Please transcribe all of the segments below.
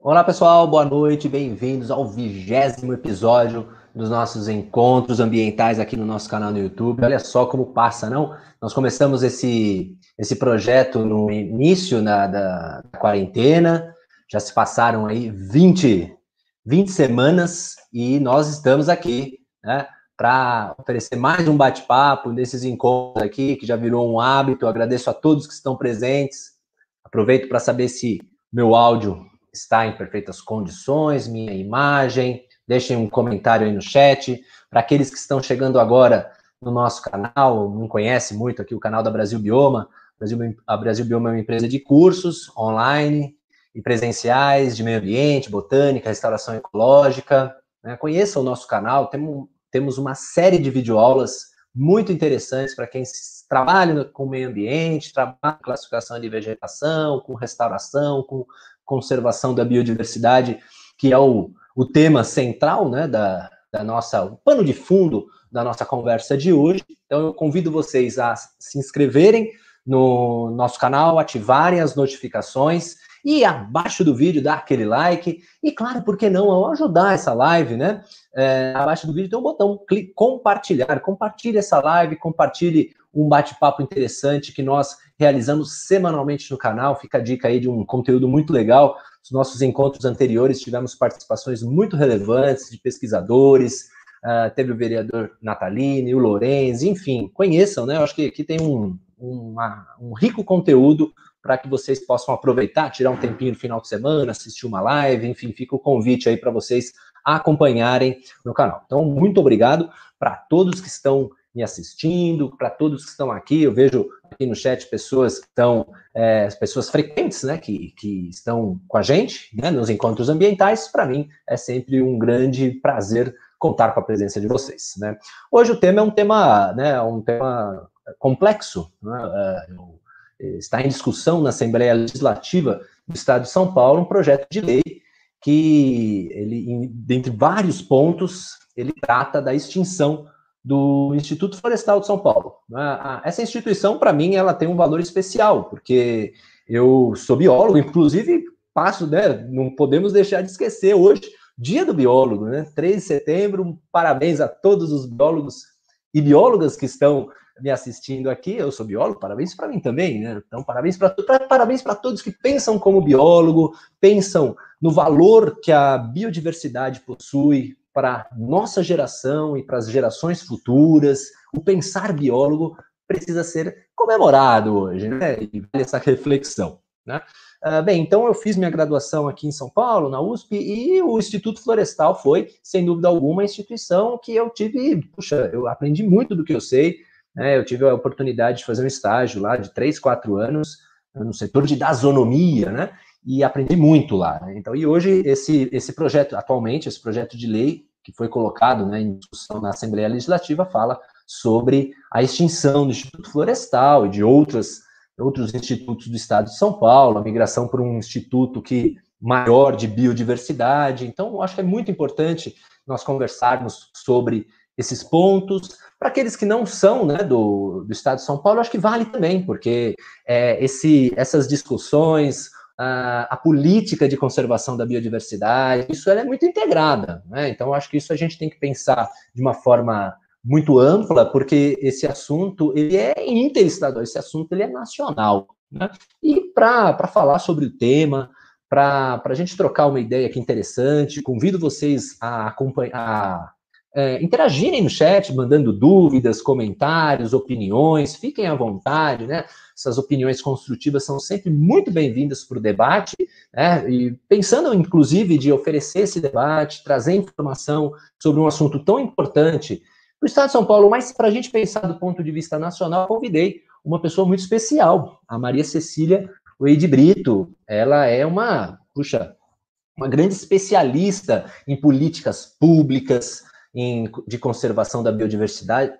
Olá pessoal, boa noite, bem-vindos ao vigésimo episódio dos nossos encontros ambientais aqui no nosso canal no YouTube. Olha só como passa, não? Nós começamos esse, esse projeto no início da, da, da quarentena, já se passaram aí 20, 20 semanas e nós estamos aqui, né? Para oferecer mais um bate-papo nesses encontros aqui, que já virou um hábito. Eu agradeço a todos que estão presentes. Aproveito para saber se meu áudio está em perfeitas condições, minha imagem. Deixem um comentário aí no chat. Para aqueles que estão chegando agora no nosso canal, não conhece muito aqui o canal da Brasil Bioma, a Brasil Bioma é uma empresa de cursos online e presenciais de meio ambiente, botânica, restauração ecológica. Né? Conheça o nosso canal, temos, uma série de videoaulas muito interessantes para quem trabalha com meio ambiente, trabalha com classificação de vegetação, com restauração, com conservação da biodiversidade, que é o, o tema central né, da, da nossa, o pano de fundo da nossa conversa de hoje. Então, eu convido vocês a se inscreverem no nosso canal, ativarem as notificações e abaixo do vídeo dar aquele like. E claro, por que não ajudar essa live, né? É, abaixo do vídeo tem um botão, clique compartilhar. Compartilhe essa live, compartilhe um bate-papo interessante que nós realizamos semanalmente no canal. Fica a dica aí de um conteúdo muito legal. Os nossos encontros anteriores tivemos participações muito relevantes de pesquisadores, uh, teve o vereador Natalini, o Lorenzi, enfim, conheçam, né? Eu acho que aqui tem um, uma, um rico conteúdo para que vocês possam aproveitar, tirar um tempinho no final de semana, assistir uma live, enfim, fica o convite aí para vocês acompanharem no canal. Então, muito obrigado para todos que estão me assistindo, para todos que estão aqui. Eu vejo aqui no chat pessoas que estão, é, pessoas frequentes, né, que, que estão com a gente, né, nos encontros ambientais. Para mim é sempre um grande prazer contar com a presença de vocês, né. Hoje o tema é um tema, né, um tema complexo, né, é, está em discussão na Assembleia Legislativa do Estado de São Paulo um projeto de lei que ele, dentre vários pontos, ele trata da extinção do Instituto Florestal de São Paulo. Né? Essa instituição, para mim, ela tem um valor especial, porque eu sou biólogo, inclusive passo, né, não podemos deixar de esquecer hoje, dia do biólogo, né, 3 de setembro, parabéns a todos os biólogos e biólogas que estão me assistindo aqui, eu sou biólogo, parabéns para mim também, né? Então, parabéns para parabéns para todos que pensam como biólogo, pensam no valor que a biodiversidade possui para nossa geração e para as gerações futuras. O pensar biólogo precisa ser comemorado hoje, né? E vale essa reflexão, né? Uh, bem, então eu fiz minha graduação aqui em São Paulo, na USP, e o Instituto Florestal foi, sem dúvida alguma, a instituição que eu tive, puxa, eu aprendi muito do que eu sei, né? Eu tive a oportunidade de fazer um estágio lá de três, quatro anos no setor de dasonomia, né? E aprendi muito lá. Né? Então, e hoje esse esse projeto, atualmente esse projeto de lei que foi colocado né, em discussão na Assembleia Legislativa fala sobre a extinção do Instituto Florestal e de outras outros institutos do Estado de São Paulo, a migração para um instituto que maior de biodiversidade. Então, acho que é muito importante nós conversarmos sobre esses pontos. Para aqueles que não são né, do, do Estado de São Paulo, acho que vale também, porque é, esse, essas discussões, a, política de conservação da biodiversidade, isso é muito integrada. Né? Então, acho que isso a gente tem que pensar de uma forma muito ampla, porque esse assunto ele é interestadual, esse assunto ele é nacional. Né? E para falar sobre o tema, para a gente trocar uma ideia aqui interessante, convido vocês a acompanhar é, interagirem no chat, mandando dúvidas, comentários, opiniões, fiquem à vontade, né? Essas opiniões construtivas são sempre muito bem-vindas para o debate, né? E pensando, inclusive, de oferecer esse debate, trazer informação sobre um assunto tão importante para o Estado de São Paulo, mas para a gente pensar do ponto de vista nacional, convidei uma pessoa muito especial, a Maria Cecília Weide Brito. Ela é uma, puxa, uma grande especialista em políticas públicas, em, de conservação da biodiversidade,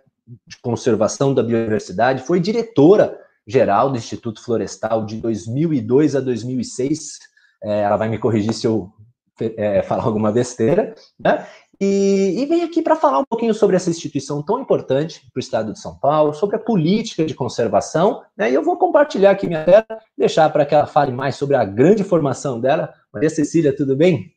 de conservação da biodiversidade, foi diretora geral do Instituto Florestal de 2002 a 2006. É, ela vai me corrigir se eu é, falar alguma besteira, né? E, e vem aqui para falar um pouquinho sobre essa instituição tão importante para o estado de São Paulo, sobre a política de conservação, né? E eu vou compartilhar aqui minha tela, deixar para que ela fale mais sobre a grande formação dela, Maria Cecília, tudo bem?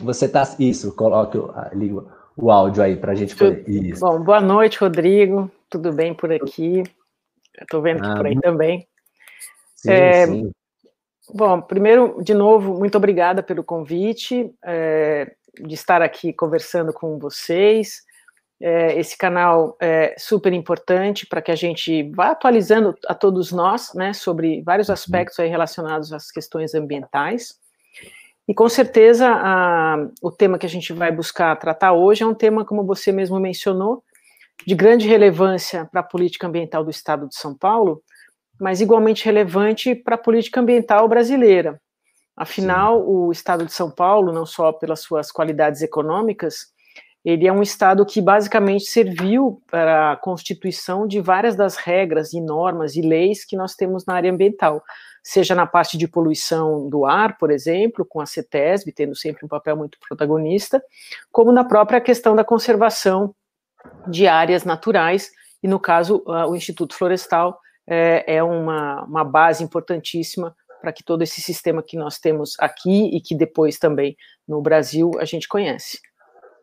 Você está. Isso, coloque língua o áudio aí para a gente poder. Isso. Bom, boa noite, Rodrigo. Tudo bem por aqui? Estou vendo que ah, por aí também. Sim, é, sim. Bom, primeiro, de novo, muito obrigada pelo convite, é, de estar aqui conversando com vocês. É, esse canal é super importante para que a gente vá atualizando a todos nós, né, sobre vários uhum. aspectos aí relacionados às questões ambientais. E com certeza a, o tema que a gente vai buscar tratar hoje é um tema, como você mesmo mencionou, de grande relevância para a política ambiental do Estado de São Paulo, mas igualmente relevante para a política ambiental brasileira. Afinal, Sim. o Estado de São Paulo, não só pelas suas qualidades econômicas, ele é um Estado que basicamente serviu para a constituição de várias das regras e normas e leis que nós temos na área ambiental seja na parte de poluição do ar, por exemplo, com a CETESB tendo sempre um papel muito protagonista, como na própria questão da conservação de áreas naturais, e no caso, o Instituto Florestal é, é uma, uma base importantíssima para que todo esse sistema que nós temos aqui e que depois também no Brasil a gente conhece.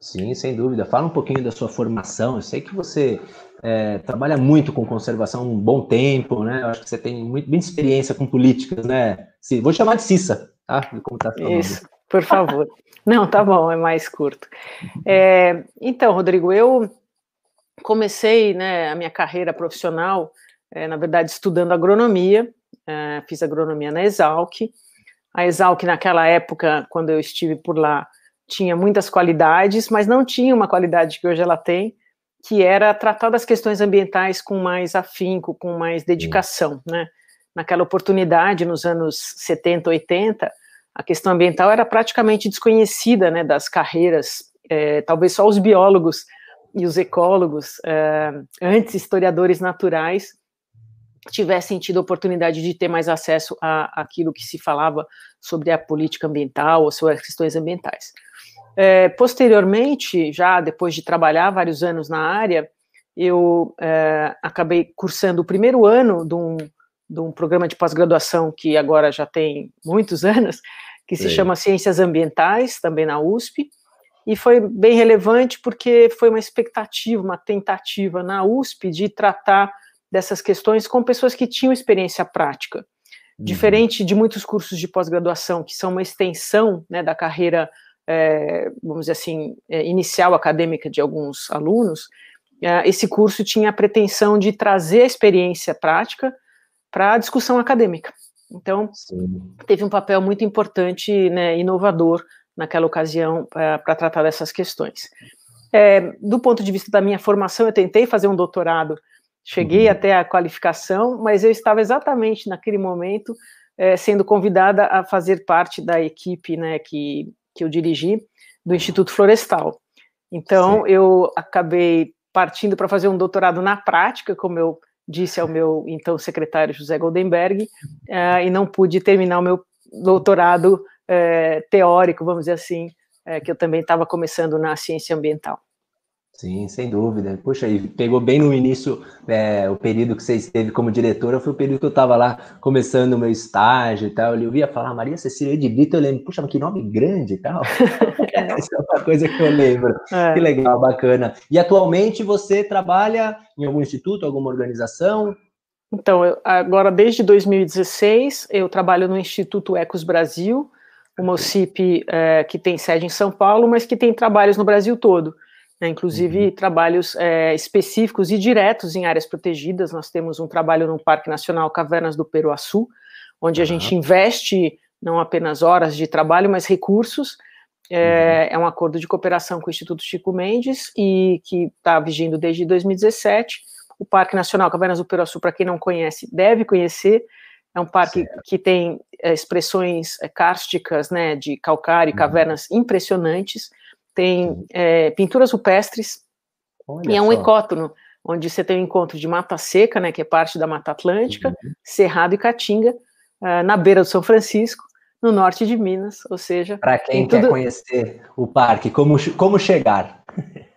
Sim, sem dúvida. Fala um pouquinho da sua formação. Eu sei que você é, trabalha muito com conservação há um bom tempo, né? Eu acho que você tem muito, muita experiência com políticas, né? Sim, vou chamar de Cissa, tá? Como tá Isso, por favor. Não, tá bom, é mais curto. É, então, Rodrigo, eu comecei né, a minha carreira profissional, é, na verdade, estudando agronomia, é, fiz agronomia na Exalc. A Exalc, naquela época, quando eu estive por lá, tinha muitas qualidades, mas não tinha uma qualidade que hoje ela tem, que era tratar das questões ambientais com mais afinco, com mais dedicação, né? Naquela oportunidade, nos anos 70, 80, a questão ambiental era praticamente desconhecida, né, das carreiras, é, talvez só os biólogos e os ecólogos, é, antes historiadores naturais, tivessem tido a oportunidade de ter mais acesso a aquilo que se falava sobre a política ambiental ou sobre as questões ambientais. É, posteriormente, já depois de trabalhar vários anos na área, eu é, acabei cursando o primeiro ano de um, de um programa de pós-graduação que agora já tem muitos anos, que se chama Ciências Ambientais, também na USP, e foi bem relevante porque foi uma expectativa, uma tentativa na USP de tratar dessas questões com pessoas que tinham experiência prática. Uhum. Diferente de muitos cursos de pós-graduação, que são uma extensão né, da carreira é, vamos dizer assim, é, inicial acadêmica de alguns alunos, é, esse curso tinha a pretensão de trazer a experiência prática para a discussão acadêmica. Então, Sim. teve um papel muito importante, né, inovador naquela ocasião para tratar dessas questões. É, do ponto de vista da minha formação, eu tentei fazer um doutorado, cheguei uhum. até a qualificação, mas eu estava exatamente naquele momento é, sendo convidada a fazer parte da equipe né, que que eu dirigi, do Instituto Florestal. Então, Sim. eu acabei partindo para fazer um doutorado na prática, como eu disse ao meu então secretário José Goldenberg, uh, e não pude terminar o meu doutorado uh, teórico, vamos dizer assim, uh, que eu também estava começando na ciência ambiental. Sim, sem dúvida. Puxa, e pegou bem no início é, o período que você esteve como diretora, foi o período que eu estava lá começando o meu estágio e tal. Eu via falar Maria Cecília de Brito, eu lembro, puxa, mas que nome grande e tal. Essa é uma coisa que eu lembro. É. Que legal, bacana. E atualmente você trabalha em algum instituto, alguma organização? Então, eu, agora desde 2016 eu trabalho no Instituto Ecos Brasil, uma OCIP é, que tem sede em São Paulo, mas que tem trabalhos no Brasil todo né, inclusive uhum. trabalhos é, específicos e diretos em áreas protegidas. Nós temos um trabalho no Parque Nacional Cavernas do Peruaçu, onde uhum. a gente investe não apenas horas de trabalho, mas recursos. É, uhum. é um acordo de cooperação com o Instituto Chico Mendes e que está vigindo desde 2017. O Parque Nacional Cavernas do Peruaçu, para quem não conhece, deve conhecer. É um parque certo. que tem é, expressões é, kársticas, né, de calcário e uhum. cavernas impressionantes tem é, pinturas rupestres, Olha e é um só. ecótono, onde você tem o um encontro de Mata Seca, né, que é parte da Mata Atlântica, uhum. Cerrado e Caatinga, uh, na beira do São Francisco, no norte de Minas, ou seja... Para quem quer tudo... conhecer o parque, como, como chegar?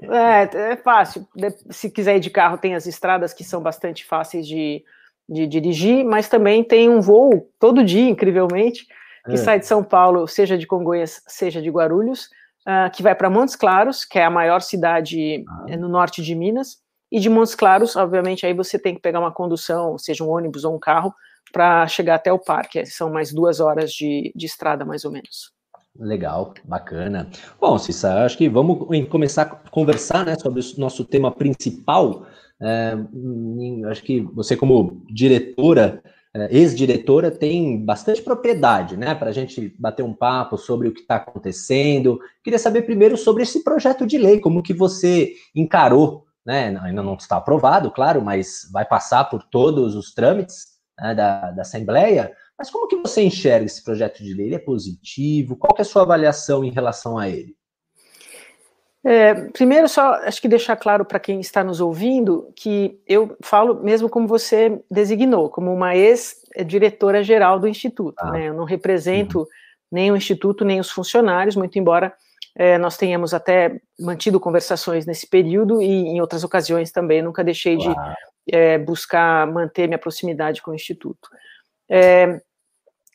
É, é fácil, se quiser ir de carro, tem as estradas que são bastante fáceis de, de dirigir, mas também tem um voo todo dia, incrivelmente, que é. sai de São Paulo, seja de Congonhas, seja de Guarulhos, uh, que vai para Montes Claros, que é a maior cidade ah. no norte de Minas, e de Montes Claros, obviamente, aí você tem que pegar uma condução, seja um ônibus ou um carro, para chegar até o parque. São mais duas horas de, de estrada, mais ou menos. Legal, bacana. Bom, Cissa, acho que vamos começar a conversar né, sobre o nosso tema principal. É, acho que você, como diretora, ex-diretora, tem bastante propriedade né, para a gente bater um papo sobre o que está acontecendo. Queria saber primeiro sobre esse projeto de lei, como que você encarou, né, ainda não está aprovado, claro, mas vai passar por todos os trâmites né, da, da Assembleia, mas como que você enxerga esse projeto de lei? Ele é positivo? Qual é a sua avaliação em relação a ele? É, primeiro, só acho que deixar claro para quem está nos ouvindo que eu falo mesmo como você designou, como uma ex-diretora geral do Instituto. Ah. Né? Eu não represento uhum. nem o Instituto, nem os funcionários, muito embora é, nós tenhamos até mantido conversações nesse período e em outras ocasiões também. Nunca deixei de é, buscar manter minha proximidade com o Instituto. É,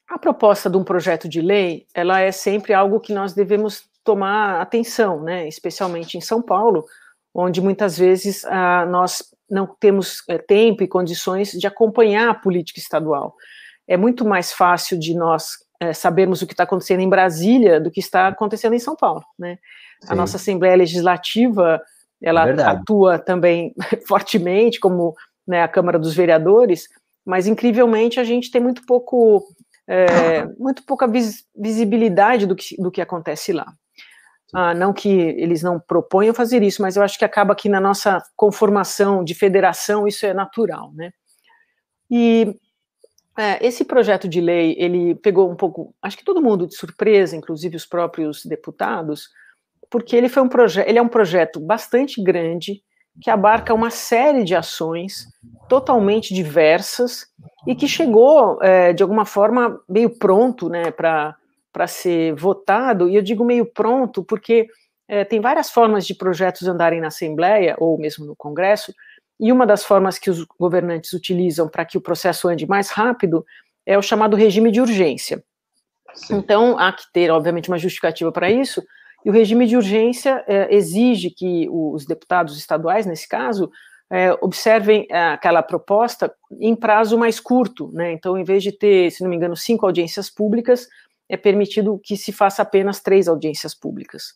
a proposta de um projeto de lei, ela é sempre algo que nós devemos tomar atenção, né, especialmente em São Paulo, onde muitas vezes ah, nós não temos é, tempo e condições de acompanhar a política estadual. É muito mais fácil de nós é, sabermos o que está acontecendo em Brasília do que está acontecendo em São Paulo, né? A nossa Assembleia Legislativa, ela é atua também fortemente, como né, a Câmara dos Vereadores, mas incrivelmente a gente tem muito pouco, é, muito pouca vis visibilidade do que, do que acontece lá. Ah, não que eles não proponham fazer isso, mas eu acho que acaba que na nossa conformação de federação isso é natural, né? E é, esse projeto de lei ele pegou um pouco, acho que todo mundo de surpresa, inclusive os próprios deputados, porque ele foi um projeto, ele é um projeto bastante grande que abarca uma série de ações totalmente diversas e que chegou, é, de alguma forma, meio pronto né, para ser votado, e eu digo meio pronto porque é, tem várias formas de projetos andarem na Assembleia ou mesmo no Congresso, e uma das formas que os governantes utilizam para que o processo ande mais rápido é o chamado regime de urgência. Sim. Então, há que ter, obviamente, uma justificativa para isso, e o regime de urgência é, exige que os deputados estaduais, nesse caso, é, observem aquela proposta em prazo mais curto, né? Então, em vez de ter, se não me engano, cinco audiências públicas, é permitido que se faça apenas três audiências públicas.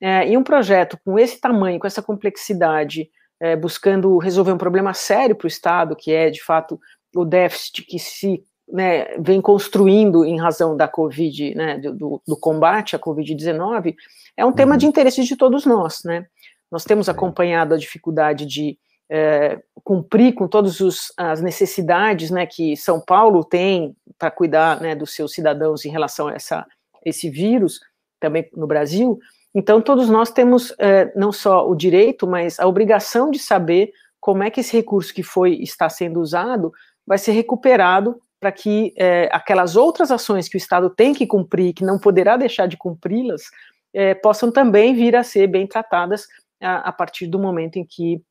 É, e um projeto com esse tamanho, com essa complexidade, é, buscando resolver um problema sério para o Estado, que é, de fato, o déficit que se né, vem construindo em razão da Covid, né, do, do combate à Covid-19, é um tema de uhum. interesse de todos nós, né? Nós temos acompanhado a dificuldade de é, cumprir com todas as necessidades né, que São Paulo tem para cuidar né, dos seus cidadãos em relação a essa, esse vírus, também no Brasil. Então, todos nós temos é, não só o direito, mas a obrigação de saber como é que esse recurso que foi está sendo usado vai ser recuperado para que é, aquelas outras ações que o Estado tem que cumprir, que não poderá deixar de cumpri-las, é, possam também vir a ser bem tratadas a, a, partir do momento em que,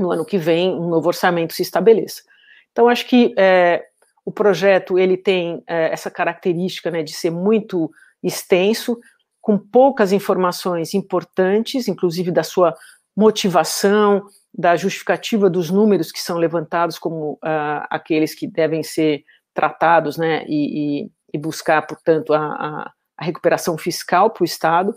no ano que vem, um novo orçamento se estabeleça. Então, acho que é, o projeto ele tem é, essa característica né, de ser muito extenso, com poucas informações importantes, inclusive da sua motivação, da justificativa dos números que são levantados como uh, aqueles que devem ser tratados, né, e, e, e buscar, portanto, a, a, a recuperação fiscal para o Estado.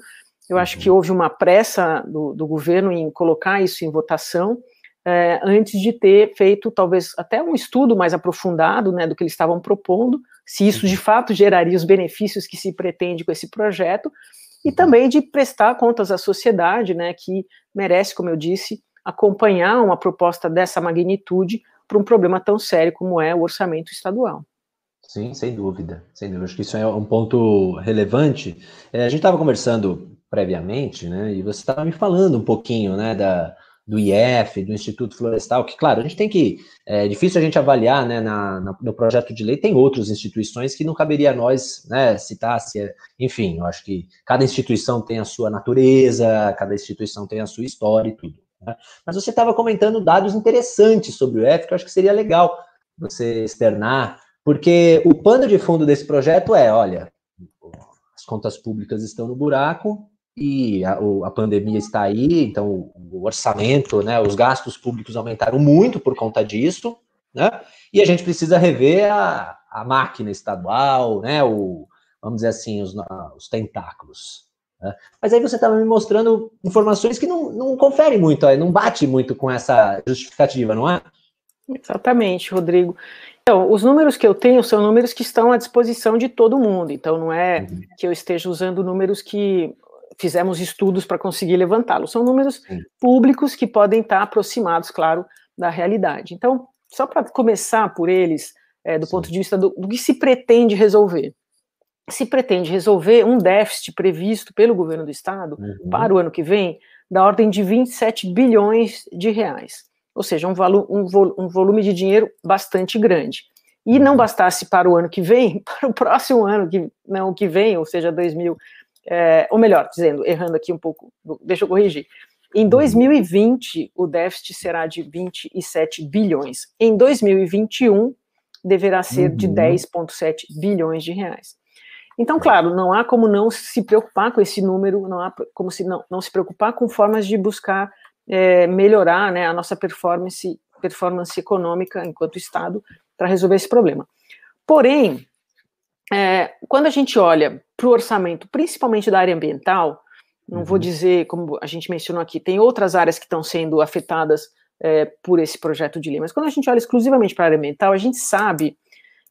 Eu acho que uhum. houve uma pressa do, do governo em colocar isso em votação, é, antes de ter feito talvez até um estudo mais aprofundado né, do que eles estavam propondo, se isso de uhum. fato geraria os benefícios que se pretende com esse projeto, e uhum. também de prestar contas à sociedade, né, que merece, como eu disse, acompanhar uma proposta dessa magnitude para um problema tão sério como é o orçamento estadual. Sim, sem dúvida, sem dúvida. Acho que isso é um ponto relevante. É, a gente estava conversando previamente, né? E você estava me falando um pouquinho, né, da, do IF, do Instituto Florestal, que, claro, a gente tem que. É difícil a gente avaliar, né, na, na, no projeto de lei, tem outras instituições que não caberia a nós, né, citar, se, é, enfim, eu acho que cada instituição tem a sua natureza, cada instituição tem a sua história e tudo. Né? Mas você estava comentando dados interessantes sobre o IF, que eu acho que seria legal você externar, porque o pano de fundo desse projeto é, olha, as contas públicas estão no buraco e a, a pandemia está aí, então o orçamento, né, os gastos públicos aumentaram muito por conta disso, né? E a gente precisa rever a, a máquina estadual, né? O, vamos dizer assim, os, os tentáculos. Né? Mas aí você estava me mostrando informações que não, não conferem muito, não bate muito com essa justificativa, não é? Exatamente, Rodrigo. Então, os números que eu tenho são números que estão à disposição de todo mundo. Então, não é uhum. que eu esteja usando números que fizemos estudos para conseguir levantá-los. São números Sim. públicos que podem estar aproximados, claro, da realidade. Então, só para começar por eles, é, do Sim. ponto de vista do, do que se pretende resolver. Se pretende resolver um déficit previsto pelo governo do Estado uhum. para o ano que vem, da ordem de 27 bilhões de reais. Ou seja, um, valo, um, vol, um volume de dinheiro bastante grande. E não uhum. bastasse para o ano que vem, para o próximo ano, que não o que vem, ou seja, 2000, é, ou melhor, dizendo, errando aqui um pouco, deixa eu corrigir. Em 2020, o déficit será de 27 bilhões. Em 2021, deverá ser uhum. de 10,7 bilhões de reais. Então, claro, não há como não se preocupar com esse número, não há como se não, não se preocupar com formas de buscar é, melhorar né, a nossa performance, performance econômica enquanto Estado para resolver esse problema. Porém, é, quando a gente olha para o orçamento, principalmente da área ambiental, não uhum. vou dizer, como a gente mencionou aqui, tem outras áreas que estão sendo afetadas é, por esse projeto de lei, mas quando a gente olha exclusivamente para a área ambiental, a gente sabe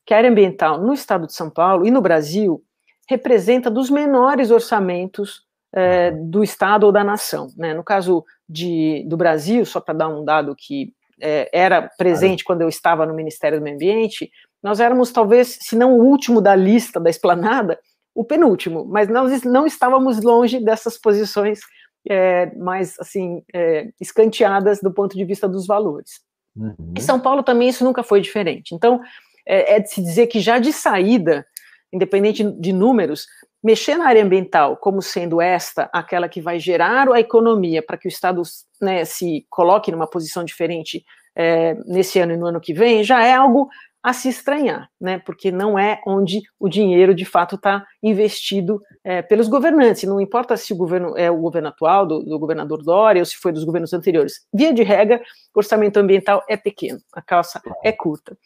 que a área ambiental no estado de São Paulo e no Brasil representa dos menores orçamentos é, do estado ou da nação. Né? No caso de, do Brasil, só para dar um dado que é, era presente quando eu estava no Ministério do Meio Ambiente, nós éramos talvez, se não o último da lista da esplanada, o penúltimo, mas nós não estávamos longe dessas posições é, mais assim é, escanteadas do ponto de vista dos valores. Uhum. Em São Paulo também isso nunca foi diferente. Então é, é, de se dizer que já de saída, independente de números, mexer na área ambiental como sendo esta aquela que vai gerar a economia para que o Estado né, se coloque numa posição diferente é, nesse ano e no ano que vem, já é algo a se estranhar, né? Porque não é onde o dinheiro de fato está investido é, pelos governantes. Não importa se o governo é o governo atual, do, do, governador Dória, ou se foi dos governos anteriores. Via de regra, o orçamento ambiental é pequeno, a calça é curta.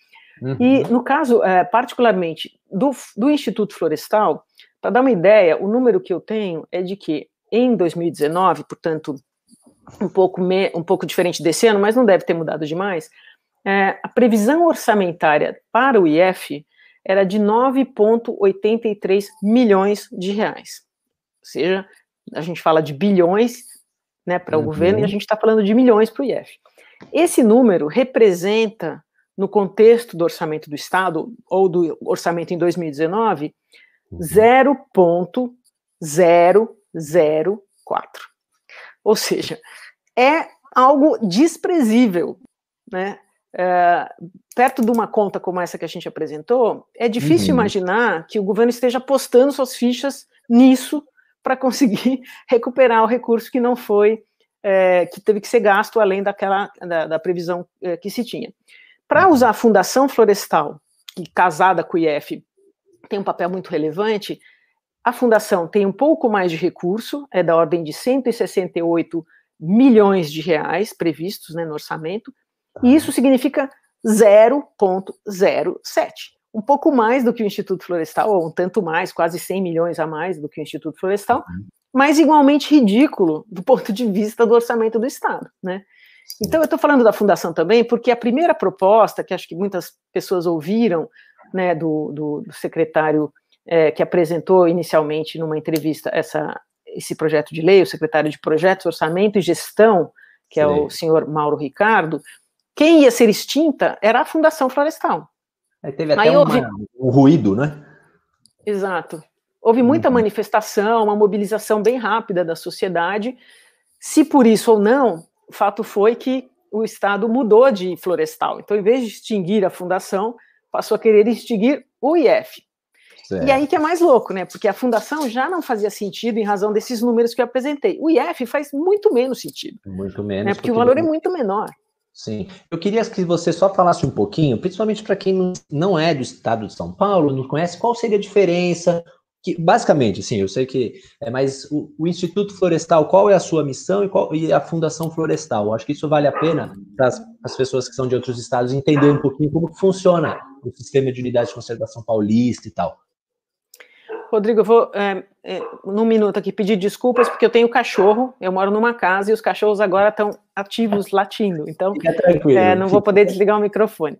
Uhum. E no caso, é, particularmente do, do Instituto Florestal, para dar uma ideia, o número que eu tenho é de que em 2019, portanto, um pouco, me, um pouco diferente desse ano, mas não deve ter mudado demais, é, a previsão orçamentária para o IF era de 9,83 milhões de reais. Ou seja, a gente fala de bilhões né, para o uhum. governo e a gente está falando de milhões para o IF. Esse número representa, no contexto do orçamento do Estado, ou do orçamento em 2019, 0,004. Uhum. Ou seja, é algo desprezível, né? É, perto de uma conta como essa que a gente apresentou, é difícil uhum. imaginar que o governo esteja apostando suas fichas nisso para conseguir recuperar o recurso que não foi, é, que teve que ser gasto além daquela da, da previsão é, que se tinha. Para uhum. usar a Fundação Florestal, que casada com o IF tem um papel muito relevante, a fundação tem um pouco mais de recurso, é da ordem de 168 milhões de reais previstos né, no orçamento, e isso significa 0,07. Um pouco mais do que o Instituto Florestal, ou um tanto mais, quase 100 milhões a mais do que o Instituto Florestal, uhum. mas igualmente ridículo do ponto de vista do orçamento do Estado, né? Então, eu estou falando da fundação também, porque a primeira proposta, que acho que muitas pessoas ouviram, né, do, do, do secretário é, que apresentou inicialmente numa entrevista essa, esse projeto de lei, o secretário de Projetos, Orçamento e Gestão, que Sim. é o senhor Mauro Ricardo, quem ia ser extinta era a Fundação Florestal. Aí teve até Aí houve... um ruído, né? Exato. Houve muita uhum. manifestação, uma mobilização bem rápida da sociedade. Se por isso ou não, o fato foi que o Estado mudou de florestal. Então, em vez de extinguir a fundação, passou a querer extinguir o IF. Certo. E aí que é mais louco, né? Porque a fundação já não fazia sentido em razão desses números que eu apresentei. O IF faz muito menos sentido. Muito menos. Né? Porque, porque o valor é muito menor. Sim. Eu queria que você só falasse um pouquinho, principalmente para quem não é do estado de São Paulo, não conhece, qual seria a diferença, que, basicamente, sim, eu sei que é, mas o, o, Instituto Florestal, qual é a sua missão e, qual, e a Fundação Florestal? Eu acho que isso vale a pena para as pessoas que são de outros estados entender um pouquinho como funciona o sistema de unidade de conservação paulista e tal. Rodrigo, eu vou, é, é, num minuto aqui, pedir desculpas, porque eu tenho cachorro, eu moro numa casa e os cachorros agora estão ativos latindo, então é, não vou poder desligar o microfone.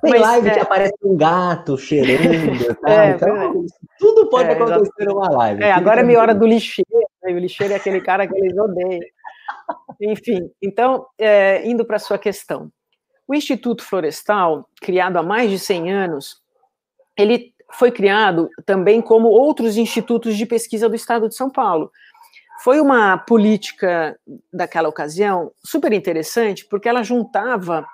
Tem Mas, live é... que aparece um gato cheirando, tá? é, então, tudo pode é, acontecer numa live. É, agora é minha hora do lixeiro, né? o lixeiro é aquele cara que eles odeiam. Enfim, então, indo para a sua questão. O Instituto Florestal, criado há mais de 100 anos, ele foi criado também como outros institutos de pesquisa do estado de São Paulo. Foi uma política daquela ocasião super interessante, porque ela juntava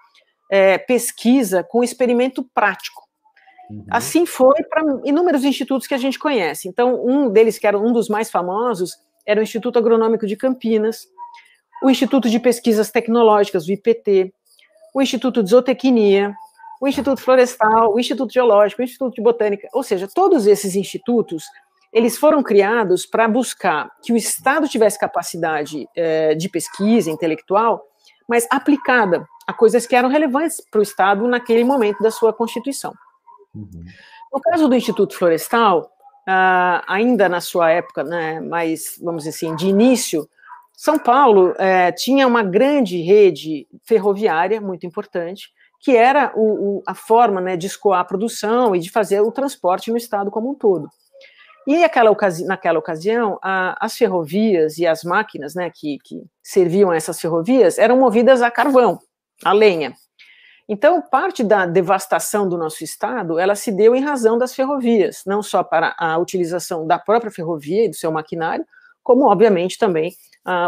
é, pesquisa com experimento prático. Uhum. Assim foi para inúmeros institutos que a gente conhece. Então, um deles, que era um dos mais famosos, era o Instituto Agronômico de Campinas, o Instituto de Pesquisas Tecnológicas, o IPT, o Instituto de Zootecnia, o Instituto Florestal, o Instituto Geológico, o Instituto de Botânica, ou seja, todos esses institutos, eles foram criados para buscar que o Estado tivesse capacidade eh, de pesquisa intelectual, mas aplicada a coisas que eram relevantes para o Estado naquele momento da sua Constituição. Uhum. No caso do Instituto Florestal, uh, ainda na sua época, né, mais, vamos dizer assim, de início, São Paulo uh, tinha uma grande rede ferroviária, muito importante, que era o, o, a forma né, de escoar a produção e de fazer o transporte no Estado como um todo. E aquela ocasi naquela ocasião, a, as ferrovias e as máquinas né, que, que serviam a essas ferrovias eram movidas a carvão, a lenha. Então, parte da devastação do nosso estado, ela se deu em razão das ferrovias, não só para a utilização da própria ferrovia e do seu maquinário, como, obviamente, também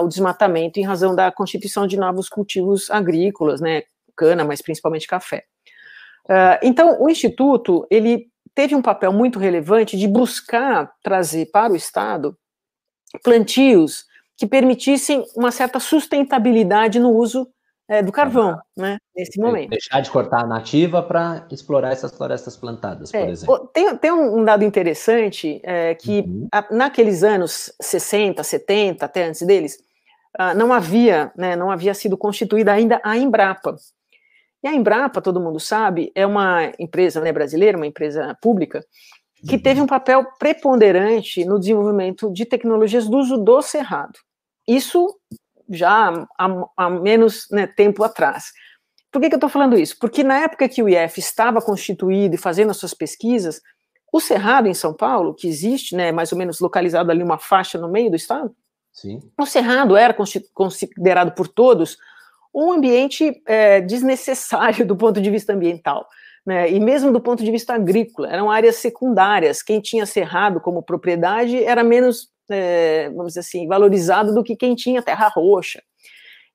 o desmatamento em razão da constituição de novos cultivos agrícolas, né, cana, mas principalmente café. Uh, então, o Instituto, ele teve um papel muito relevante de buscar trazer para o Estado plantios que permitissem uma certa sustentabilidade no uso é, do carvão, né, nesse momento. Deixar de cortar a nativa para explorar essas florestas plantadas, é, por exemplo. Tem, tem um dado interessante, é, que uhum. a, naqueles anos 60, 70, até antes deles, uh, não havia, né, não havia sido constituída ainda a Embrapa. E a Embrapa, todo mundo sabe, é uma empresa né, brasileira, uma empresa pública, que uhum. teve um papel preponderante no desenvolvimento de tecnologias do uso do cerrado. Isso já há, há menos né, tempo atrás. Por que, que eu estou falando isso? Porque na época que o IF estava constituído e fazendo as suas pesquisas, o Cerrado em São Paulo, que existe, né, mais ou menos localizado ali uma faixa no meio do estado, Sim. o Cerrado era considerado por todos um ambiente é, desnecessário do ponto de vista ambiental. Né, e mesmo do ponto de vista agrícola, eram áreas secundárias. Quem tinha cerrado como propriedade era menos é, vamos dizer assim, valorizado do que quem tinha terra roxa.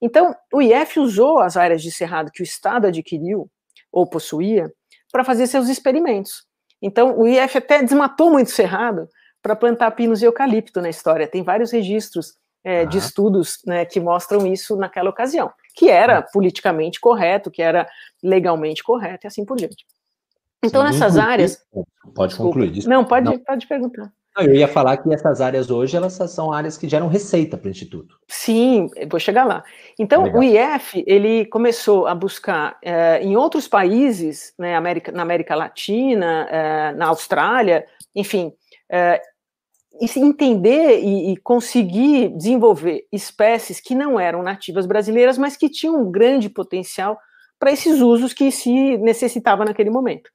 Então, o IF usou as áreas de cerrado que o Estado adquiriu ou possuía para fazer seus experimentos. Então, o IF até desmatou muito cerrado para plantar pinos e eucalipto na história. Tem vários registros é, de estudos né, que mostram isso naquela ocasião, que era politicamente correto, que era legalmente correto e assim por diante. Então, Sim, nessas áreas. Pode concluir. Desculpa. Não, pode, Não. pode perguntar. Eu ia falar que essas áreas hoje, elas são áreas que geram receita para o Instituto. Sim, vou chegar lá. Então, Legal. o IF, ele começou a buscar é, em outros países, né, América, na América Latina, é, na Austrália, enfim, é, entender e, e, conseguir desenvolver espécies que não eram nativas brasileiras, mas que tinham um grande potencial para esses usos que se necessitava naquele momento.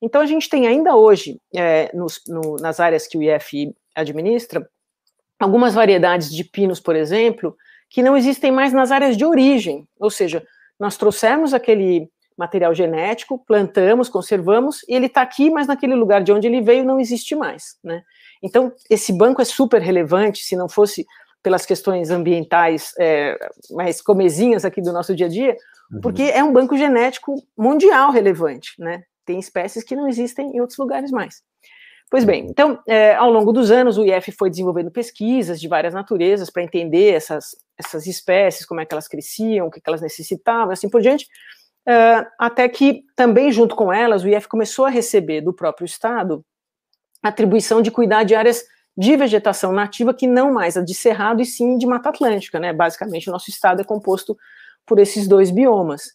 Então, a gente tem ainda hoje, é, nos, no, nas áreas que o IF administra, algumas variedades de pinos, por exemplo, que não existem mais nas áreas de origem, ou seja, nós trouxemos aquele material genético, plantamos, conservamos, e ele está aqui, mas naquele lugar de onde ele veio não existe mais, né? Então, esse banco é super relevante, se não fosse pelas questões ambientais é, mais comezinhas aqui do nosso dia a dia, uhum. porque é um banco genético mundial relevante, né? Tem espécies que não existem em outros lugares mais. Pois bem, então, é, ao longo dos anos, o IF foi desenvolvendo pesquisas de várias naturezas para entender essas, essas espécies, como é que elas cresciam, o que, que elas necessitavam, assim por diante, é, até que também junto com elas, o IF começou a receber do próprio Estado atribuição de cuidar de áreas de vegetação nativa que não mais a de cerrado e sim de mata atlântica, né? Basicamente, o nosso estado é composto por esses dois biomas.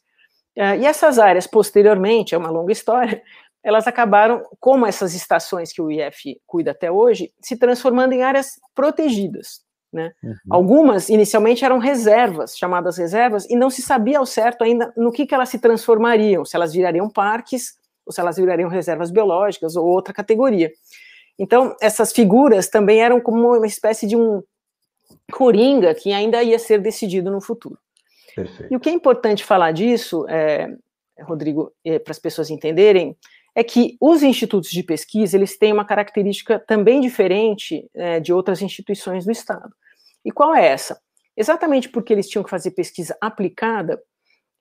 Uh, e essas áreas, posteriormente, é uma longa história, elas acabaram, como essas estações que o IF cuida até hoje, se transformando em áreas protegidas. Né? Uhum. Algumas, inicialmente, eram reservas, chamadas reservas, e não se sabia ao certo ainda no que, que elas se transformariam, se elas virariam parques, ou se elas virariam reservas biológicas, ou outra categoria. Então, essas figuras também eram como uma espécie de um coringa que ainda ia ser decidido no futuro. Perfeito. E o que é importante falar disso, é, Rodrigo, é, para as pessoas entenderem, é que os institutos de pesquisa eles têm uma característica também diferente é, de outras instituições do Estado. E qual é essa? Exatamente porque eles tinham que fazer pesquisa aplicada,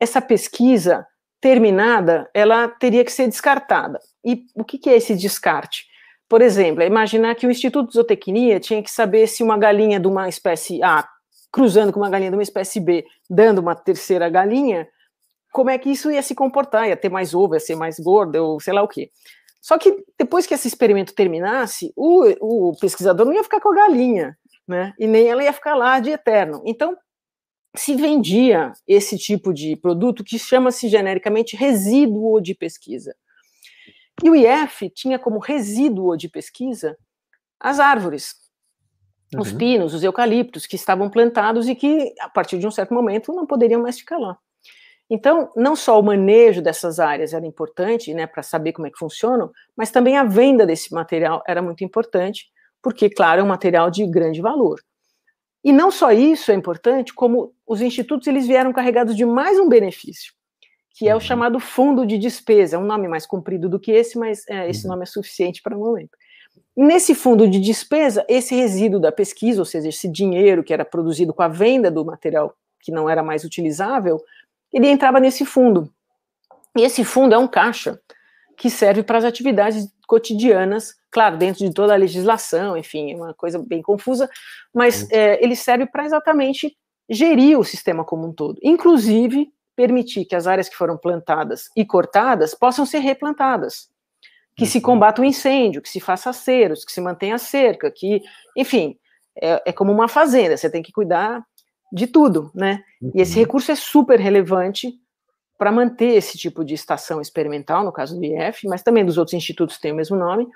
essa pesquisa terminada, ela teria que ser descartada. E o que, que é esse descarte? Por exemplo, é imaginar que o Instituto de Zootecnia tinha que saber se uma galinha de uma espécie A cruzando com uma galinha de uma espécie B, dando uma terceira galinha, como é que isso ia se comportar? Ia ter mais ovo, ia ser mais gorda, ou sei lá o quê. Só que depois que esse experimento terminasse, o, o pesquisador não ia ficar com a galinha, né? E nem ela ia ficar lá de eterno. Então, se vendia esse tipo de produto que chama-se genericamente resíduo de pesquisa. E o IF tinha como resíduo de pesquisa as árvores, uhum. os pinos, os eucaliptos, que estavam plantados e que, a partir de um certo momento, não poderiam mais ficar lá. Então, não só o manejo dessas áreas era importante, né, para saber como é que funcionam, mas também a venda desse material era muito importante, porque, claro, é um material de grande valor. E não só isso é importante, como os institutos eles vieram carregados de mais um benefício, que é o uhum. chamado fundo de despesa. É um nome mais comprido do que esse, mas é, esse uhum. nome é suficiente para o momento. Nesse fundo de despesa, esse resíduo da pesquisa, ou seja, esse dinheiro que era produzido com a venda do material que não era mais utilizável, ele entrava nesse fundo. E esse fundo é um caixa que serve para as atividades cotidianas, claro, dentro de toda a legislação, enfim, é uma coisa bem confusa, mas é, ele serve para exatamente gerir o sistema como um todo, inclusive permitir que as áreas que foram plantadas e cortadas possam ser replantadas, que se uhum. combata o incêndio, que se faça aceros, que se mantenha a cerca, que, enfim, é, é como uma fazenda, você tem que cuidar de tudo, né? E esse uhum. recurso é super relevante para manter esse tipo de estação experimental, no caso do IF, mas também dos outros institutos que têm o mesmo nome,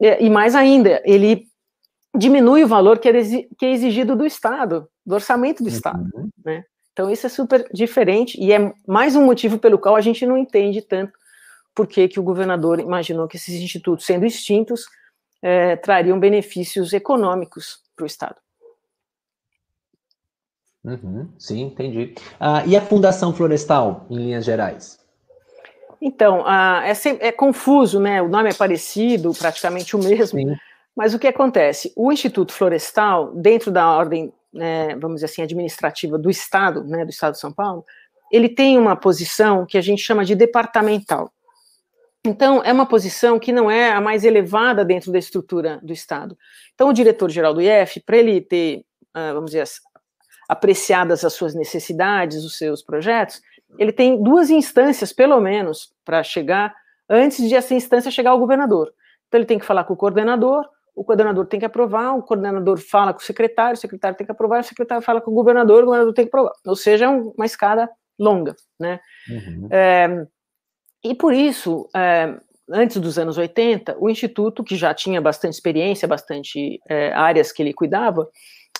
e, e mais ainda, ele diminui o valor que é, é exigido do Estado, do orçamento do Estado, uhum. né? Então, isso é super diferente e é mais um motivo pelo qual a gente não entende tanto por que, que o governador imaginou que esses institutos, sendo extintos, é, trariam benefícios econômicos para o Estado. Uhum, sim, entendi. Ah, e a Fundação Florestal, em linhas gerais? Então, ah, é, é, confuso, né? O nome é parecido, praticamente o mesmo. Sim. Mas o que acontece? O Instituto Florestal, dentro da ordem né, vamos dizer assim, administrativa do Estado, né, do Estado de São Paulo, ele tem uma posição que a gente chama de departamental. Então, é uma posição que não é a mais elevada dentro da estrutura do Estado. Então, o diretor-geral do IF, para ele ter, ah, vamos dizer, apreciadas as suas necessidades, os seus projetos, ele tem duas instâncias, pelo menos, para chegar, antes de essa instância chegar ao governador. Então, ele tem que falar com o coordenador, o coordenador tem que aprovar, o coordenador fala com o secretário, o secretário tem que aprovar, o secretário fala com o governador, o governador tem que aprovar. Ou seja, é uma escada longa, né? Uhum. É, e por isso, é, antes dos anos 80, o Instituto, que já tinha bastante experiência, bastante é, áreas que ele cuidava,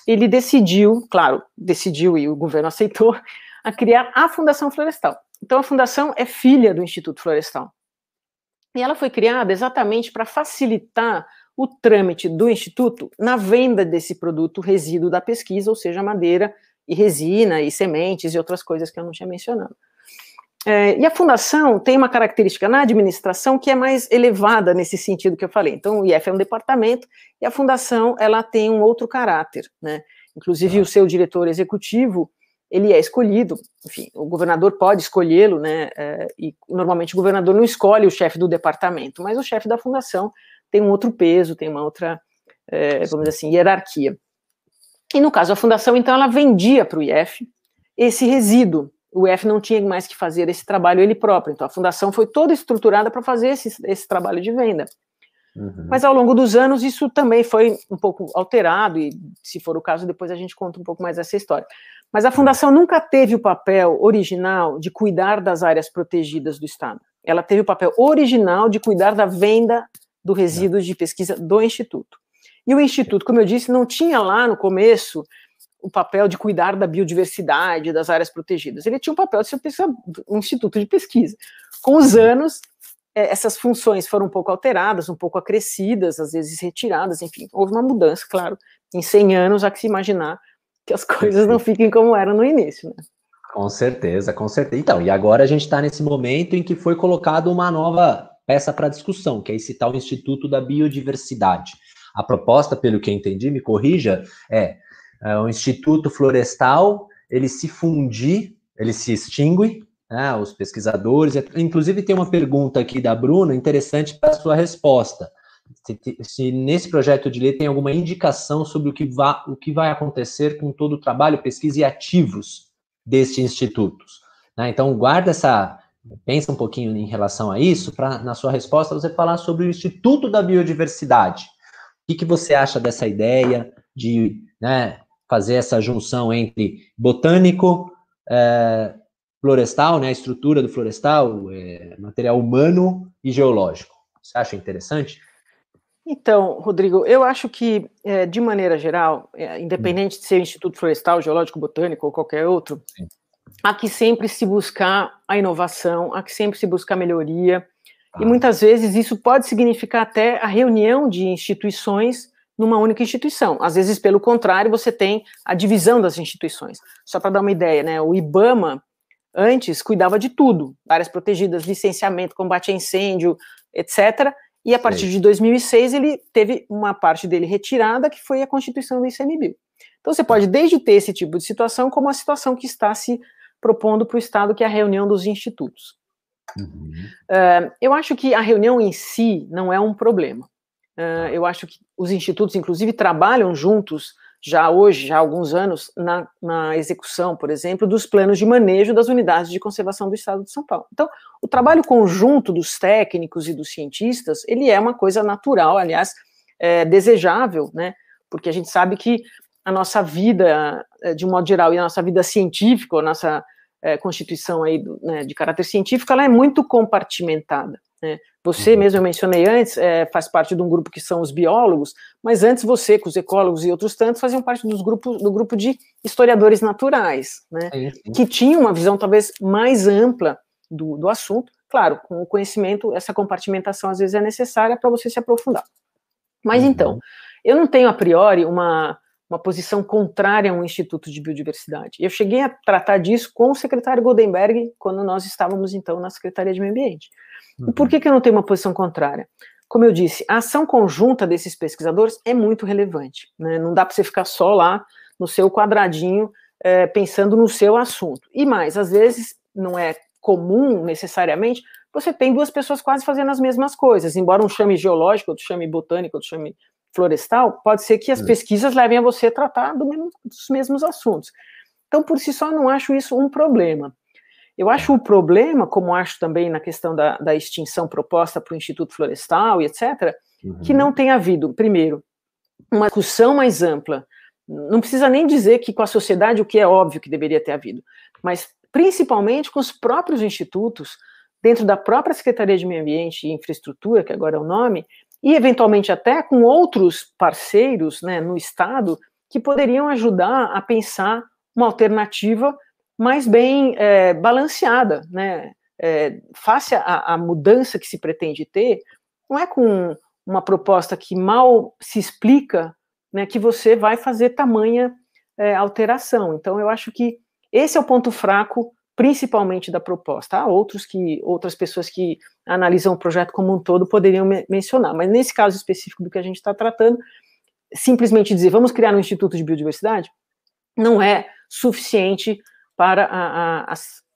ele decidiu, claro, decidiu e o governo aceitou, a criar a Fundação Florestal. Então, a fundação é filha do Instituto Florestal. E ela foi criada exatamente para facilitar o trâmite do Instituto na venda desse produto resíduo da pesquisa, ou seja, madeira e resina e sementes e outras coisas que eu não tinha mencionado. É, e a fundação tem uma característica na administração que é mais elevada nesse sentido que eu falei. Então, o IF é um departamento e a fundação ela tem um outro caráter, né? Inclusive, ah. o seu diretor executivo ele é escolhido, enfim, o governador pode escolhê-lo, né? É, e normalmente o governador não escolhe o chefe do departamento, mas o chefe da fundação tem um outro peso, tem uma outra, é, vamos dizer assim, hierarquia. E no caso, a fundação, então, ela vendia para o IF esse resíduo. O IF não tinha mais que fazer esse trabalho ele próprio. Então, a fundação foi toda estruturada para fazer esse, esse trabalho de venda. Uhum. Mas ao longo dos anos isso também foi um pouco alterado, e se for o caso, depois a gente conta um pouco mais essa história. Mas a Fundação nunca teve o papel original de cuidar das áreas protegidas do Estado. Ela teve o papel original de cuidar da venda do resíduos de pesquisa do Instituto. E o Instituto, como eu disse, não tinha lá no começo o papel de cuidar da biodiversidade, das áreas protegidas. Ele tinha o papel de ser um instituto de pesquisa. Com os anos, é, essas funções foram um pouco alteradas, um pouco acrescidas, às vezes retiradas, enfim, houve uma mudança, claro. Em 100 anos há que se imaginar que as coisas não fiquem como eram no início, né? Com certeza, com certeza. Então, e agora a gente está nesse momento em que foi colocado uma nova peça para discussão, que é esse tal Instituto da Biodiversidade. A proposta, pelo que entendi, me corrija, é, é o Instituto Florestal, ele se fundir, ele se extingue, né, os pesquisadores. Inclusive, tem uma pergunta aqui da Bruna, interessante para a sua resposta. Se, se, nesse projeto de lei tem alguma indicação sobre o que, va, o que vai acontecer com todo o trabalho, pesquisa e ativos destes institutos. Né? Então, guarda essa. Pensa um pouquinho em relação a isso, para na sua resposta você falar sobre o Instituto da Biodiversidade. O que, que você acha dessa ideia de né, fazer essa junção entre botânico, é, florestal, né, a estrutura do florestal, é, material humano e geológico. Você acha interessante? Então, Rodrigo, eu acho que, é, de maneira geral, é, independente de ser Instituto Florestal, Geológico, Botânico ou qualquer outro, Sim. há que sempre se buscar a inovação, há que sempre se buscar melhoria, ah. e muitas vezes isso pode significar até a reunião de instituições numa única instituição. Às vezes, pelo contrário, você tem a divisão das instituições. Só para dar uma ideia, né, o IBAMA, antes cuidava de tudo, áreas protegidas, licenciamento, combate a incêndio, etc. E a partir de 2006 ele teve uma parte dele retirada, que foi a constituição do ICMBio. Então você pode desde ter esse tipo de situação, como a situação que está se propondo para o Estado, que é a reunião dos institutos. Uhum. Uh, eu acho que a reunião em si não é um problema. Uh, eu acho que os institutos, inclusive, trabalham juntos já hoje, já há alguns anos, na, na, execução, por exemplo, dos planos de manejo das unidades de conservação do Estado de São Paulo. Então, o trabalho conjunto dos técnicos e dos cientistas, ele é uma coisa natural, aliás, é, desejável, né? Porque a gente sabe que a nossa vida, é, de um modo geral, e a nossa vida científica, a nossa é, constituição aí né, de caráter científico, ela é muito compartimentada. Né? Você uhum. mesmo, eu mencionei antes, é, faz parte de um grupo que são os biólogos, mas antes você, com os ecólogos e outros tantos, faziam parte dos grupos, do grupo de historiadores naturais, né? que tinham uma visão talvez mais ampla do, do assunto. Claro, com o conhecimento, essa compartimentação às vezes é necessária para você se aprofundar. Mas uhum. então, eu não tenho a priori uma, uma posição contrária a um instituto de biodiversidade. Eu cheguei a tratar disso com o secretário Goldenberg quando nós estávamos então na Secretaria de Meio Ambiente. Uhum. E por que, que eu não tenho uma posição contrária? Como eu disse, a ação conjunta desses pesquisadores é muito relevante. Né? Não dá para você ficar só lá no seu quadradinho é, pensando no seu assunto. E mais, às vezes não é comum necessariamente você tem duas pessoas quase fazendo as mesmas coisas, embora um chame geológico, outro chame botânico, outro chame florestal, pode ser que as uhum. pesquisas levem a você a tratar do mesmo, dos mesmos assuntos. Então, por si só, não acho isso um problema. Eu acho o problema, como acho também na questão da, da extinção proposta para o Instituto Florestal e etc., uhum. que não tem havido, primeiro, uma discussão mais ampla. Não precisa nem dizer que com a sociedade o que é óbvio que deveria ter havido, mas principalmente com os próprios institutos, dentro da própria Secretaria de Meio Ambiente e Infraestrutura, que agora é o nome, e eventualmente até com outros parceiros né, no Estado que poderiam ajudar a pensar uma alternativa mais bem é, balanceada, né? É, face à, mudança que se pretende ter, não é com uma proposta que mal se explica né, que você vai fazer tamanha é, alteração. Então, eu acho que esse é o ponto fraco, principalmente da proposta. Há outros que, outras pessoas que analisam o projeto como um todo poderiam me mencionar, mas nesse caso específico do que a gente está tratando, simplesmente dizer vamos criar um instituto de biodiversidade não é suficiente para a, a, a,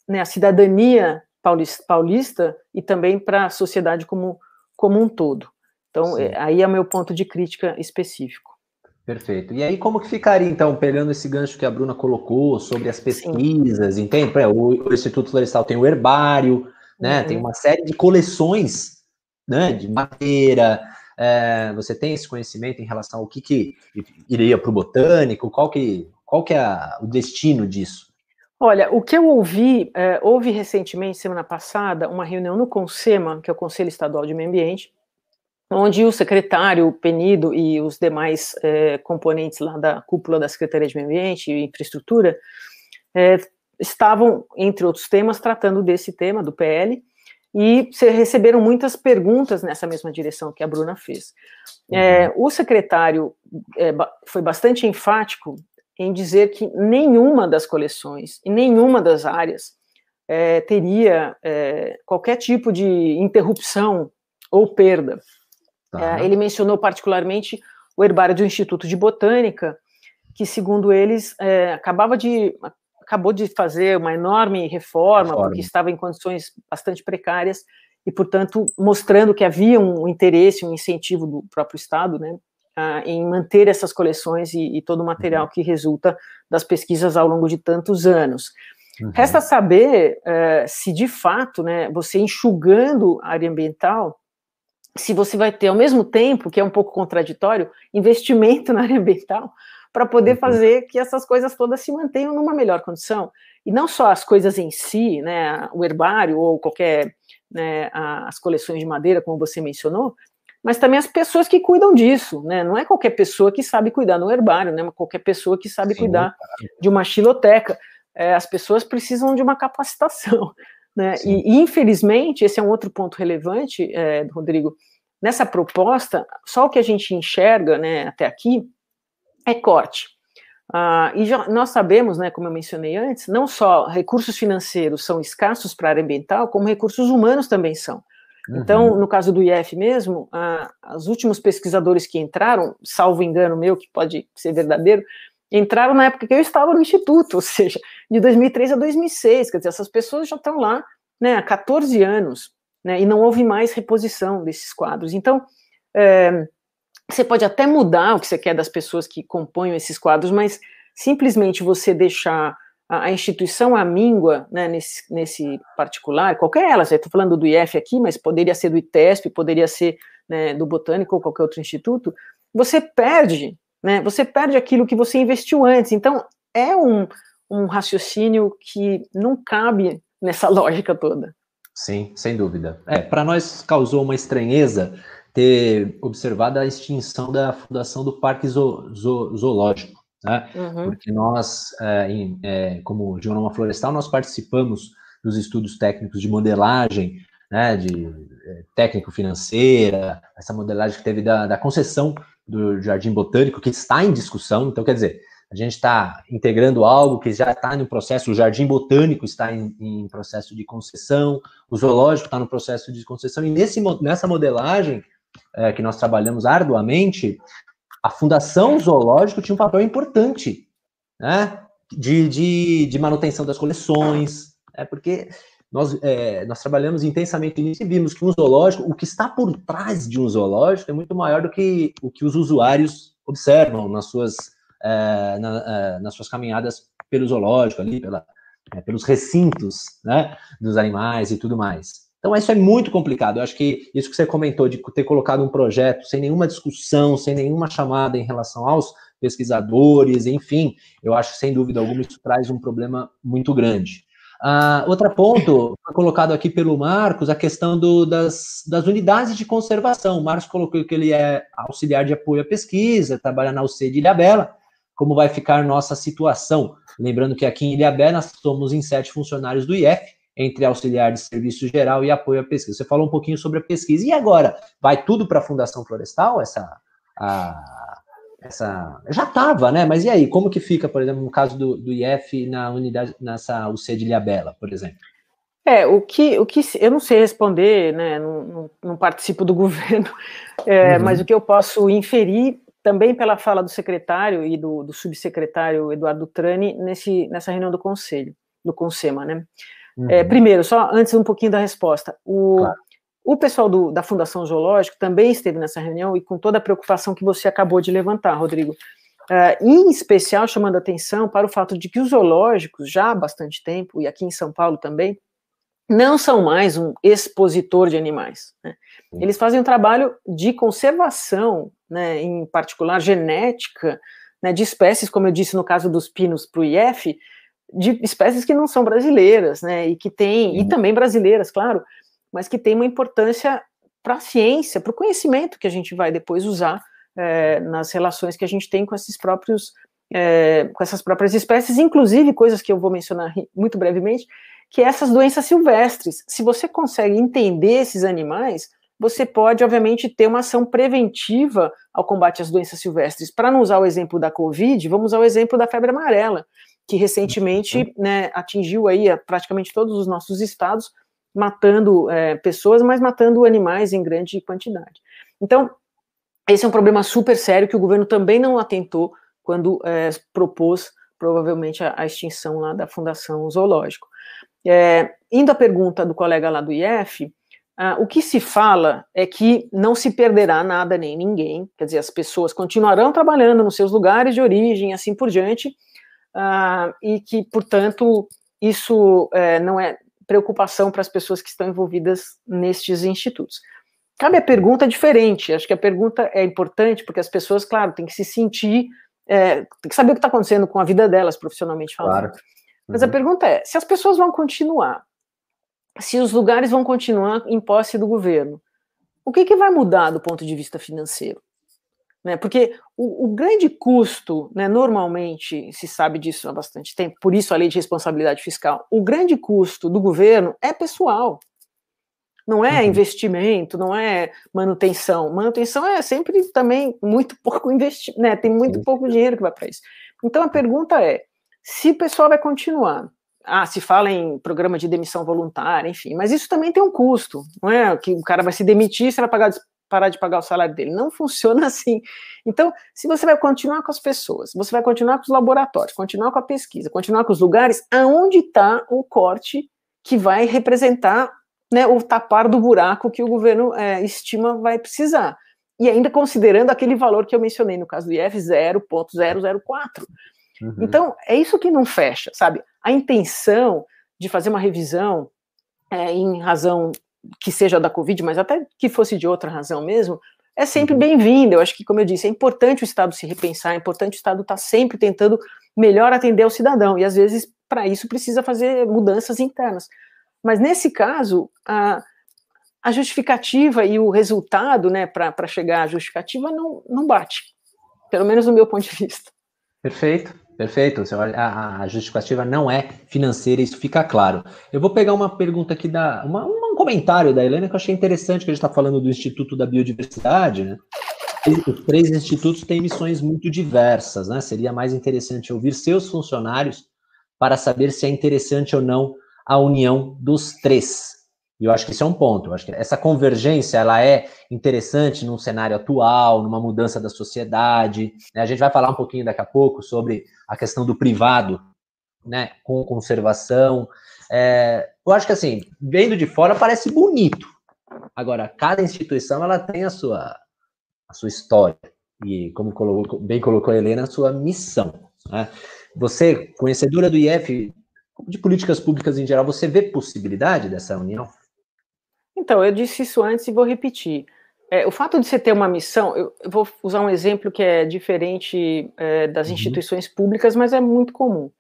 né, a cidadania paulista, paulista, e também para a sociedade como, como um todo. Então, Sim. aí é o meu ponto de crítica específico. Perfeito. E aí, como que ficaria, então, pegando esse gancho que a Bruna colocou sobre as pesquisas, Sim. entende? O, o, Instituto Florestal tem o herbário, né? Uhum. Tem uma série de coleções, né? De madeira. É, você tem esse conhecimento em relação ao que, que iria para o botânico? Qual que, qual que é a, o destino disso? Olha, o que eu ouvi, é, houve recentemente, semana passada, uma reunião no CONSEMA, que é o Conselho Estadual de Meio Ambiente, onde o secretário Penido e os demais é, componentes lá da cúpula da Secretaria de Meio Ambiente e Infraestrutura é, estavam, entre outros temas, tratando desse tema, do PL, e receberam muitas perguntas nessa mesma direção que a Bruna fez. É, o secretário foi bastante enfático em dizer que nenhuma das coleções e nenhuma das áreas teria qualquer tipo de interrupção ou perda Tá. É, ele mencionou particularmente o herbário do Instituto de Botânica, que, segundo eles, é, acabava de acabou de fazer uma enorme reforma, reforma, porque estava em condições bastante precárias e, portanto, mostrando que havia um interesse, um incentivo do próprio Estado, né, em manter essas coleções e, e, todo o material uhum. que resulta das pesquisas ao longo de tantos anos. Uhum. Resta saber uh, se, de fato, né, você enxugando a área ambiental, se você vai ter, ao mesmo tempo, que é um pouco contraditório, investimento na área ambiental, para poder uhum. fazer que essas coisas todas se mantenham numa melhor condição. E não só as coisas em si, né, o herbário ou qualquer, né, as coleções de madeira, como você mencionou, mas também as pessoas que cuidam disso, né? Não é qualquer pessoa que sabe cuidar do herbário, né? Qualquer pessoa que sabe Sim, cuidar de uma xiloteca. É, as pessoas precisam de uma capacitação. Né? E, infelizmente, esse é um outro ponto relevante, é, Rodrigo, nessa proposta, só o que a gente enxerga né, até aqui é corte. Ah, e já, nós sabemos, né, como eu mencionei antes, não só recursos financeiros são escassos para a área ambiental, como recursos humanos também são. Então, uhum. no caso do IF mesmo, ah, os últimos pesquisadores que entraram, salvo engano meu, que pode ser verdadeiro, entraram na época que eu estava no Instituto, ou seja, de 2003 a 2006, quer dizer, essas pessoas já estão lá né, há 14 anos, né, e não houve mais reposição desses quadros. Então, é, você pode até mudar o que você quer das pessoas que compõem esses quadros, mas simplesmente você deixar a, a instituição amíngua, né, nesse, nesse particular, qualquer ela, estou falando do IF aqui, mas poderia ser do ITESP, poderia ser né, do Botânico ou qualquer outro instituto, você perde né? Você perde aquilo que você investiu antes. Então, é um, um raciocínio que não cabe nessa lógica toda. Sim, sem dúvida. É, para nós causou uma estranheza ter observado a extinção da fundação do Parque Zo Zo Zoológico, né? Uhum. Porque nós, é, em, é, como Geonoma Florestal, nós participamos dos estudos técnicos de modelagem, né, de é, técnico-financeira, essa modelagem que teve da, da concessão do Jardim Botânico, que está em discussão. Então, quer dizer, a gente está integrando algo que já está no processo, o Jardim Botânico está em, em processo de concessão, o zoológico está no processo de concessão, e nesse, nessa modelagem é, que nós trabalhamos arduamente, a Fundação Zoológico tinha um papel importante, né, de, de, de manutenção das coleções, é, porque nós, é, nós trabalhamos intensamente nisso e vimos que um zoológico, o que está por trás de um zoológico é muito maior do que o que os usuários observam nas suas, é, na, é, nas suas caminhadas pelo zoológico, ali, pela, é, pelos recintos né, dos animais e tudo mais. Então, isso é muito complicado. Eu acho que isso que você comentou de ter colocado um projeto sem nenhuma discussão, sem nenhuma chamada em relação aos pesquisadores, enfim, eu acho que sem dúvida alguma isso traz um problema muito grande. Uh, outro ponto, colocado aqui pelo Marcos, a questão do, das, das unidades de conservação. O Marcos colocou que ele é auxiliar de apoio à pesquisa, trabalha na UC de Ilhabela. Como vai ficar nossa situação? Lembrando que aqui em Ilhabela somos em sete funcionários do IF, entre auxiliar de serviço geral e apoio à pesquisa. Você falou um pouquinho sobre a pesquisa. E agora? Vai tudo para a Fundação Florestal, essa, a, essa já estava, né? Mas e aí, como que fica, por exemplo, no caso do, do IF na unidade, nessa UC de Ilhabela, por exemplo? É, o que, o que eu não sei responder, né? Não, não, não participo do governo, é, uhum. mas o que eu posso inferir também pela fala do secretário e do, do subsecretário Eduardo Trani nesse, nessa reunião do conselho, do Consema, né? É, uhum. É, primeiro, só antes um pouquinho da resposta, o, claro. O pessoal do, da Fundação Zoológico também esteve nessa reunião e com toda a preocupação que você acabou de levantar, Rodrigo. Uh, em especial chamando atenção para o fato de que os zoológicos, já há bastante tempo, e aqui em São Paulo também, não são mais um expositor de animais. Né? Eles fazem um trabalho de conservação, né, em particular genética, né, de espécies, como eu disse no caso dos pinos para o IF, de espécies que não são brasileiras, né, e que têm, e também brasileiras, claro, mas que têm uma importância para a ciência, para o conhecimento que a gente vai depois usar é, nas relações que a gente tem com esses próprios, é, com essas próprias espécies, inclusive coisas que eu vou mencionar muito brevemente, que é essas doenças silvestres. Se você consegue entender esses animais, você pode, obviamente, ter uma ação preventiva ao combate às doenças silvestres. Para não usar o exemplo da Covid, vamos usar o exemplo da febre amarela, que recentemente uhum. né, atingiu aí praticamente todos os nossos estados, matando é, pessoas, mas matando animais em grande quantidade. Então, esse é um problema super sério que o governo também não atentou quando é, propôs, provavelmente, a, a, extinção lá da Fundação Zoológico. É, indo à pergunta do colega lá do IF, ah, o que se fala é que não se perderá nada nem ninguém, quer dizer, as pessoas continuarão trabalhando nos seus lugares de origem, assim por diante, ah, e que, portanto, isso é, não é preocupação para as pessoas que estão envolvidas nestes institutos. Cabe a pergunta diferente, acho que a pergunta é importante, porque as pessoas, claro, têm que se sentir, é, tem que saber o que está acontecendo com a vida delas, profissionalmente falando. Claro. Uhum. Mas a uhum. pergunta é: se as pessoas vão continuar, se os lugares vão continuar em posse do governo, o que, que vai mudar do ponto de vista financeiro? Né, porque o, o, grande custo, né, normalmente se sabe disso há bastante tempo, por isso a lei de responsabilidade fiscal, o grande custo do governo é pessoal não é uhum. investimento, não é manutenção. Manutenção é sempre também muito pouco investimento, né? Tem muito pouco dinheiro que vai para isso. Então a pergunta é: se o pessoal vai continuar, ah, se fala em programa de demissão voluntária, enfim, mas isso também tem um custo, não é? Que o cara vai se demitir, você vai pagar, parar de pagar o salário dele. Não funciona assim. Então, se você vai continuar com as pessoas, você vai continuar com os laboratórios, continuar com a pesquisa, continuar com os lugares, aonde está o corte que vai representar né, o tapar do buraco que o governo é, estima vai precisar. E ainda considerando aquele valor que eu mencionei no caso do IF, 0,004. Uhum. Então, é isso que não fecha, sabe? A intenção de fazer uma revisão é, em razão que seja da Covid, mas até que fosse de outra razão mesmo, é sempre uhum. bem-vinda. Eu acho que, como eu disse, é importante o Estado se repensar, é importante o Estado estar tá sempre tentando melhor atender ao cidadão, e às vezes, para isso, precisa fazer mudanças internas. Mas nesse caso, a, a justificativa e o resultado, né, para chegar à justificativa, não, não bate. Pelo menos do meu ponto de vista. Perfeito, perfeito. A, a justificativa não é financeira, isso fica claro. Eu vou pegar uma pergunta aqui da. Uma, um comentário da Helena que eu achei interessante, que a gente está falando do Instituto da Biodiversidade, né? Os três institutos têm missões muito diversas, né? Seria mais interessante ouvir seus funcionários para saber se é interessante ou não a união dos três. E eu acho que esse é um ponto. Eu acho que essa convergência ela é interessante num cenário atual, numa mudança da sociedade. Né? A gente vai falar um pouquinho daqui a pouco sobre a questão do privado, né, com conservação. É, eu acho que assim, vendo de fora parece bonito. Agora, cada instituição ela tem a sua a sua história e, como colocou, bem colocou a Helena, a sua missão. Né? Você, conhecedora do IF, de políticas públicas em geral, você vê possibilidade dessa união? Então, eu disse isso antes e vou repetir. É, o fato de você ter uma missão, eu, vou usar um exemplo que é diferente é, das uhum. instituições públicas, mas é muito comum.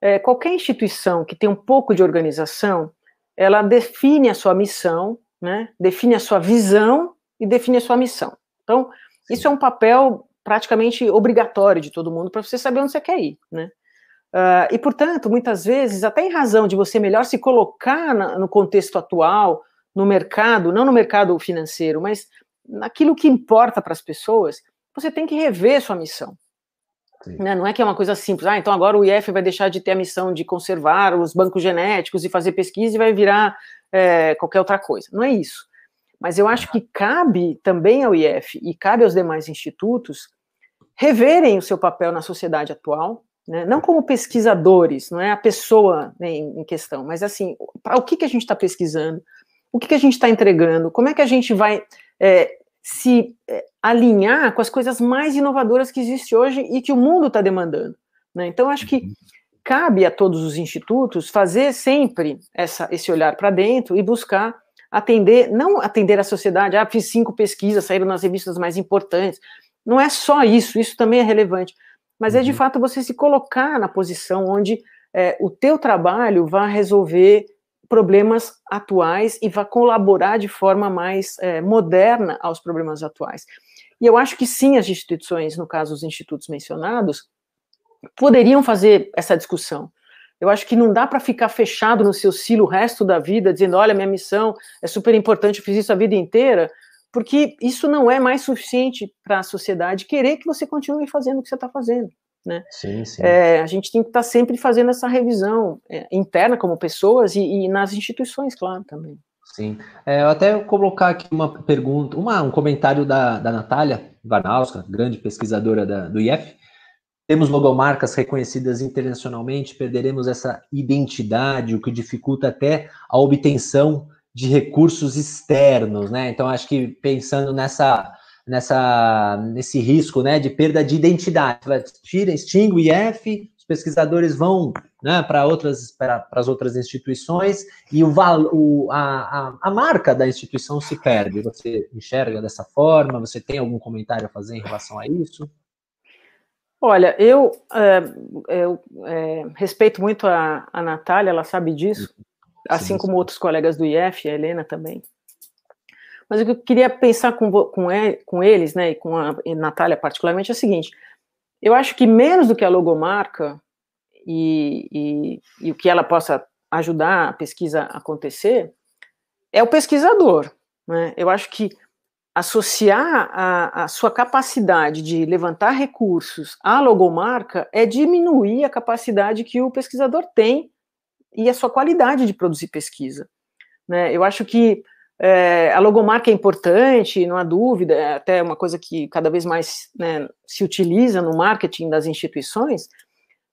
É, qualquer instituição que tem um pouco de organização, ela define a sua missão, né, define a sua visão e define a sua missão. Então, Sim. isso é um papel praticamente obrigatório de todo mundo para você saber onde você quer ir, né? Uh, e, portanto, muitas vezes, até em razão de você melhor se colocar na, no contexto atual, no mercado, não no mercado financeiro, mas naquilo que importa para as pessoas, você tem que rever sua missão. Né? Não é que é uma coisa simples, ah, então agora o IF vai deixar de ter a missão de conservar os bancos genéticos e fazer pesquisa e vai virar é, qualquer outra coisa. Não é isso. Mas eu acho que cabe também ao IF e cabe aos demais institutos reverem o seu papel na sociedade atual, né? não como pesquisadores, não é a pessoa né, em questão, mas assim, para o que, que a gente está pesquisando, o que, que a gente está entregando, como é que a gente vai é, se é, alinhar com as coisas mais inovadoras que existem hoje e que o mundo está demandando. Né? Então, acho que uhum. cabe a todos os institutos fazer sempre essa, esse olhar para dentro e buscar atender, não atender a sociedade, ah, fiz cinco pesquisas, saíram nas revistas mais importantes. Não é só isso, isso também é relevante, mas é de uhum. fato você se colocar na posição onde é, o teu trabalho vai resolver problemas atuais e vai colaborar de forma mais é, moderna aos problemas atuais. E eu acho que sim, as instituições, no caso os institutos mencionados, poderiam fazer essa discussão. Eu acho que não dá para ficar fechado no seu silo o resto da vida, dizendo, olha, minha missão é super importante, eu fiz isso a vida inteira, porque isso não é mais suficiente para a sociedade querer que você continue fazendo o que você está fazendo. Né? Sim, sim. É, a gente tem que estar tá sempre fazendo essa revisão é, interna como pessoas e, e, nas instituições, claro, também. Sim. É, eu até vou colocar aqui uma pergunta, uma, um comentário da, da Natália Varnauska, grande pesquisadora da, do IF, temos logomarcas reconhecidas internacionalmente, perderemos essa identidade, o que dificulta até a obtenção de recursos externos, né? Então, acho que pensando nessa, nessa, nesse risco, né, de perda de identidade, tira, extingue o IF, os pesquisadores vão né, para outras para as outras instituições e o, o a, a, a, marca da instituição se perde. Você enxerga dessa forma? Você tem algum comentário a fazer em relação a isso? Olha, eu, é, eu é, respeito muito a, a Natália, ela sabe disso, sim, assim sim. como outros colegas do IF, a Helena também. Mas o que eu queria pensar com, com, com eles, né, e com a e Natália particularmente, é o seguinte: eu acho que menos do que a logomarca e, e, e o que ela possa ajudar a pesquisa a acontecer, é o pesquisador. Né? Eu acho que associar a, a, sua capacidade de levantar recursos à logomarca é diminuir a capacidade que o pesquisador tem e a sua qualidade de produzir pesquisa. Né? Eu acho que é, a logomarca é importante, não há dúvida, é até uma coisa que cada vez mais né, se utiliza no marketing das instituições,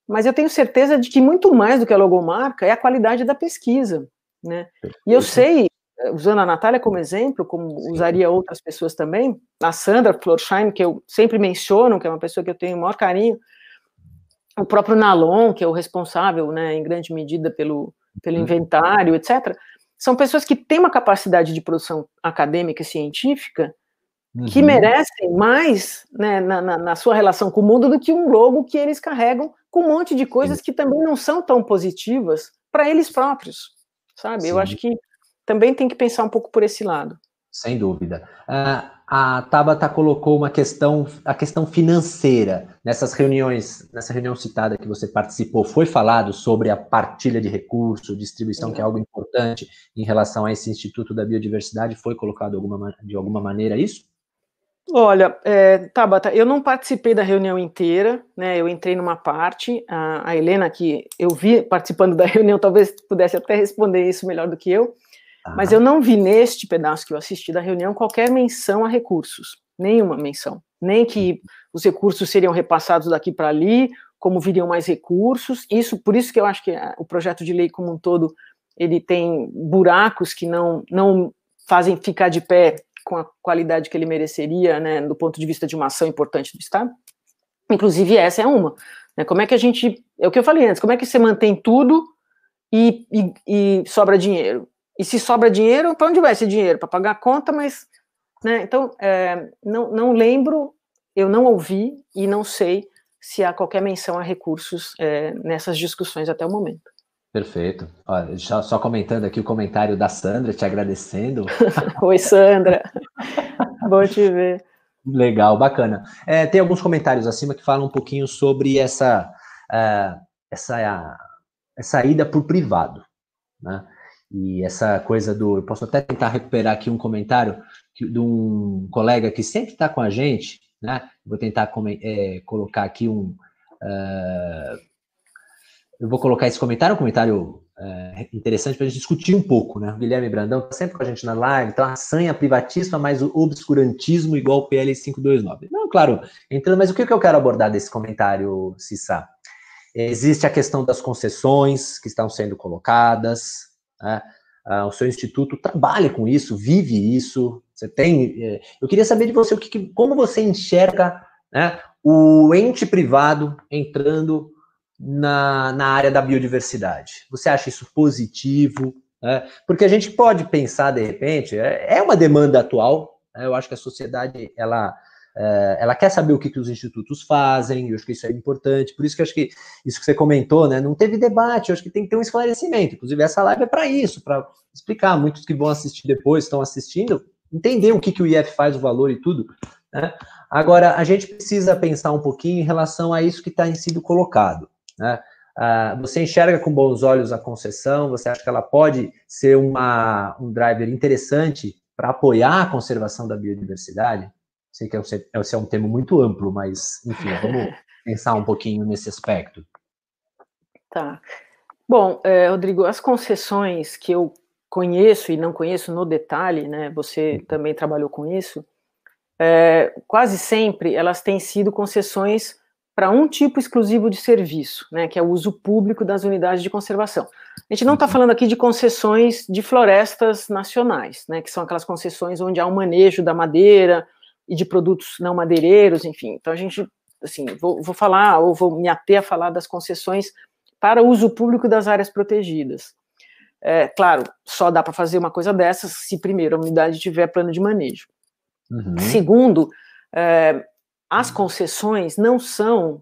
mas eu tenho certeza de que muito mais do que a logomarca é a qualidade da pesquisa. Né? E eu sei usando a Natália como exemplo, como Sim. usaria outras pessoas também, a Sandra Florsheim, que eu sempre menciono, que é uma pessoa que eu tenho o maior carinho, o próprio Nalon, que é o responsável, né, em grande medida pelo, pelo uhum. inventário, etc., são pessoas que têm uma capacidade de produção acadêmica e científica uhum. que merecem mais né, na, na, na, sua relação com o mundo do que um logo que eles carregam com um monte de coisas que também não são tão positivas para eles próprios, sabe? Sim. Eu acho que também tem que pensar um pouco por esse lado. Sem dúvida. Uh, a Tabata colocou uma questão, a questão financeira. Nessas reuniões, nessa reunião citada que você participou, foi falado sobre a partilha de recursos, distribuição, que é algo importante em relação a esse Instituto da Biodiversidade. Foi colocado alguma, de alguma maneira isso? Olha, é, Tabata, eu não participei da reunião inteira, né? Eu entrei numa parte. A, a Helena, que eu vi participando da reunião, talvez pudesse até responder isso melhor do que eu. Mas eu não vi neste pedaço que eu assisti da reunião qualquer menção a recursos, nenhuma menção. Nem que os recursos seriam repassados daqui para ali, como viriam mais recursos. Isso, por isso que eu acho que o projeto de lei como um todo ele tem buracos que não, não fazem ficar de pé com a qualidade que ele mereceria, né, do ponto de vista de uma ação importante do Estado. Inclusive essa é uma. Né, como é que a gente, é o que eu falei antes, como é que você mantém tudo e, e, e sobra dinheiro? E se sobra dinheiro, para onde vai esse dinheiro? Para pagar a conta, mas. Né? Então, é, não, não lembro, eu não ouvi e não sei se há qualquer menção a recursos é, nessas discussões até o momento. Perfeito. Olha, só comentando aqui o comentário da Sandra, te agradecendo. Oi, Sandra. Bom te ver. Legal, bacana. É, tem alguns comentários acima que falam um pouquinho sobre essa, uh, essa, essa ida por privado. Né? E essa coisa do. Eu posso até tentar recuperar aqui um comentário que, de um colega que sempre está com a gente, né? Vou tentar é, colocar aqui um. Uh, eu vou colocar esse comentário, um comentário uh, interessante para a gente discutir um pouco, né? O Guilherme Brandão está sempre com a gente na live, então a sanha privatista mais o obscurantismo igual o PL 529. Não, claro, entrando, mas o que, que eu quero abordar desse comentário, Cissa? Existe a questão das concessões que estão sendo colocadas, né? uh, o seu instituto trabalha com isso, vive isso. Você tem. Eh, eu queria saber de você o que, como você enxerga né, o ente privado entrando na, na área da biodiversidade. Você acha isso positivo? Né? Porque a gente pode pensar, de repente, é, é uma demanda atual. Né? Eu acho que a sociedade ela é, ela quer saber o que, que os institutos fazem, eu acho que isso é importante, por isso que eu acho que isso que você comentou, né, não teve debate, eu acho que tem que ter um esclarecimento, inclusive essa live é para isso, para explicar, muitos que vão assistir depois, estão assistindo, entender o que, que o IF faz, o valor e tudo, né? Agora, a gente precisa pensar um pouquinho em relação a isso que está sido colocado, né? Uh, você enxerga com bons olhos a concessão? Você acha que ela pode ser uma, um driver interessante para apoiar a conservação da biodiversidade? Sei que esse é um tema muito amplo, mas, enfim, vamos pensar um pouquinho nesse aspecto. Tá. Bom, é, Rodrigo, as concessões que eu conheço e não conheço no detalhe, né? Você uhum. também trabalhou com isso. É, quase sempre elas têm sido concessões para um tipo exclusivo de serviço, né, que é o uso público das unidades de conservação. A gente não está uhum. falando aqui de concessões de florestas nacionais, né, que são aquelas concessões onde há um manejo da madeira, e de produtos não madeireiros, enfim. Então a gente, assim, vou, vou falar ou vou me ater a falar das concessões para uso público das áreas protegidas. É, claro, só dá para fazer uma coisa dessas se primeiro a unidade tiver plano de manejo. Uhum. Segundo, é, as concessões não são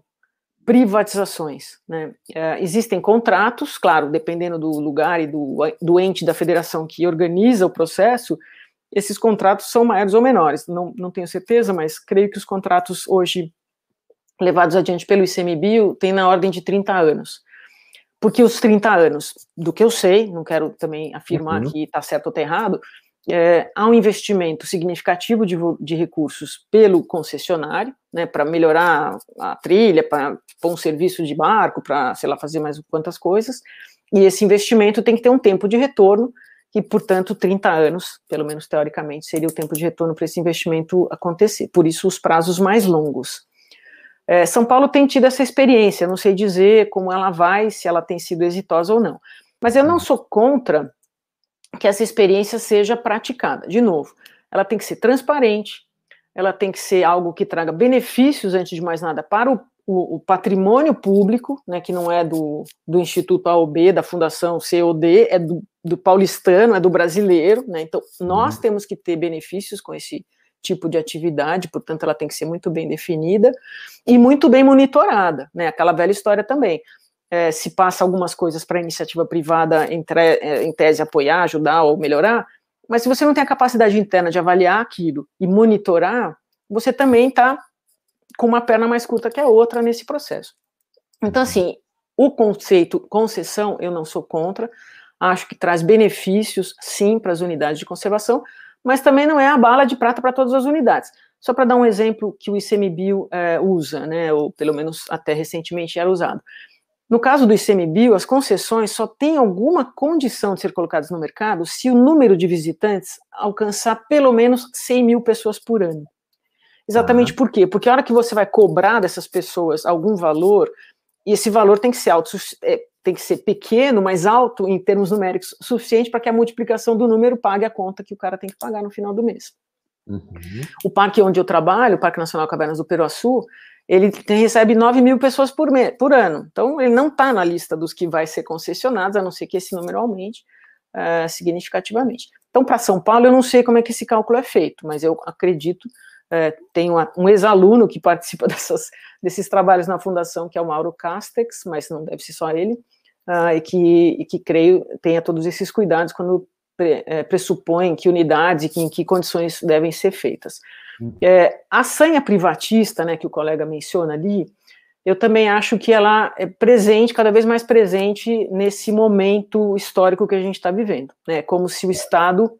privatizações. Né? É, existem contratos, claro, dependendo do lugar e do, do ente da federação que organiza o processo, esses contratos são maiores ou menores, não, não tenho certeza, mas creio que os contratos hoje levados adiante pelo ICMBio têm na ordem de 30 anos. Porque os 30 anos, do que eu sei, não quero também afirmar uhum. que está certo ou está errado, é, há um investimento significativo de, de recursos pelo concessionário, né, para melhorar a trilha, para pôr um serviço de barco, para, sei lá, fazer mais quantas coisas, e esse investimento tem que ter um tempo de retorno e, portanto, 30 anos, pelo menos teoricamente, seria o tempo de retorno para esse investimento acontecer. Por isso, os prazos mais longos. É, São Paulo tem tido essa experiência, não sei dizer como ela vai, se ela tem sido exitosa ou não. Mas eu não sou contra que essa experiência seja praticada. De novo, ela tem que ser transparente, ela tem que ser algo que traga benefícios, antes de mais nada, para o o, o, patrimônio público, né, que não é do, do Instituto AOB, da Fundação COD, é do, do paulistano, é do brasileiro, né, então nós temos que ter benefícios com esse tipo de atividade, portanto ela tem que ser muito bem definida e muito bem monitorada, né, aquela velha história também, é, se passa algumas coisas para a iniciativa privada em, tre, é, em tese apoiar, ajudar ou melhorar, mas se você não tem a capacidade interna de avaliar aquilo e monitorar, você também está com uma perna mais curta que a outra nesse processo. Então, uhum. assim, o conceito concessão eu não sou contra, acho que traz benefícios, sim, para as unidades de conservação, mas também não é a bala de prata para todas as unidades. Só para dar um exemplo que o ICMBio é, usa, né, ou pelo menos até recentemente era usado. No caso do ICMBio, as concessões só têm alguma condição de ser colocadas no mercado se o número de visitantes alcançar pelo menos 100 mil pessoas por ano. Exatamente uhum. por quê? Porque a hora que você vai cobrar dessas pessoas algum valor, e esse valor tem que ser alto, é, tem que ser pequeno, mas alto em termos numéricos, suficiente para que a multiplicação do número pague a conta que o cara tem que pagar no final do mês. Uhum. O parque onde eu trabalho, o Parque Nacional Cavernas do Peruaçu, ele tem, recebe 9 mil pessoas por, me, por ano. Então, ele não está na lista dos que vai ser concessionados, a não ser que esse número aumente uh, significativamente. Então, para São Paulo, eu não sei como é que esse cálculo é feito, mas eu acredito é, tem uma, um ex-aluno que participa dessas, desses trabalhos na fundação, que é o Mauro Castex, mas não deve ser só ele, uh, e, que, e que creio tenha todos esses cuidados quando pre, é, pressupõe que unidades e que, em que condições devem ser feitas. Uhum. É, a sanha privatista, né, que o colega menciona ali, eu também acho que ela é presente, cada vez mais presente nesse momento histórico que a gente está vivendo, né, como se o Estado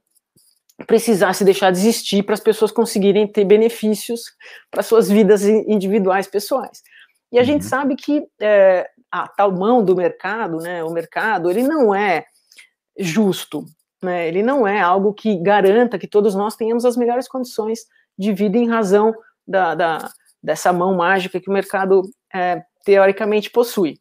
precisasse deixar de existir para as pessoas conseguirem ter benefícios para suas vidas individuais, pessoais. E a uhum. gente sabe que é, a tal mão do mercado, né, o mercado, ele não é justo, né, ele não é algo que garanta que todos nós tenhamos as melhores condições de vida em razão da, da dessa mão mágica que o mercado é, teoricamente possui.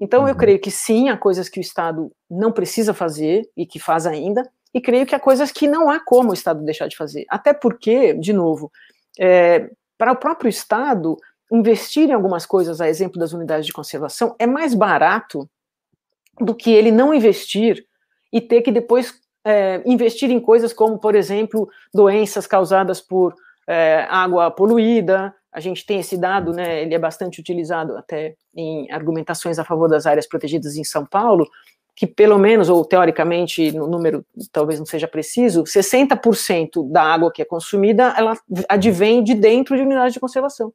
Então, eu uhum. creio que sim, há coisas que o Estado não precisa fazer e que faz ainda, e creio que há coisas que não há como o Estado deixar de fazer. Até porque, de novo, é, para o próprio Estado, investir em algumas coisas, a exemplo das unidades de conservação, é mais barato do que ele não investir e ter que depois é, investir em coisas como, por exemplo, doenças causadas por é, água poluída. A gente tem esse dado, né, ele é bastante utilizado até em argumentações a favor das áreas protegidas em São Paulo, que pelo menos, ou teoricamente, no número talvez não seja preciso, 60% da água que é consumida, ela advém de dentro de unidades de conservação.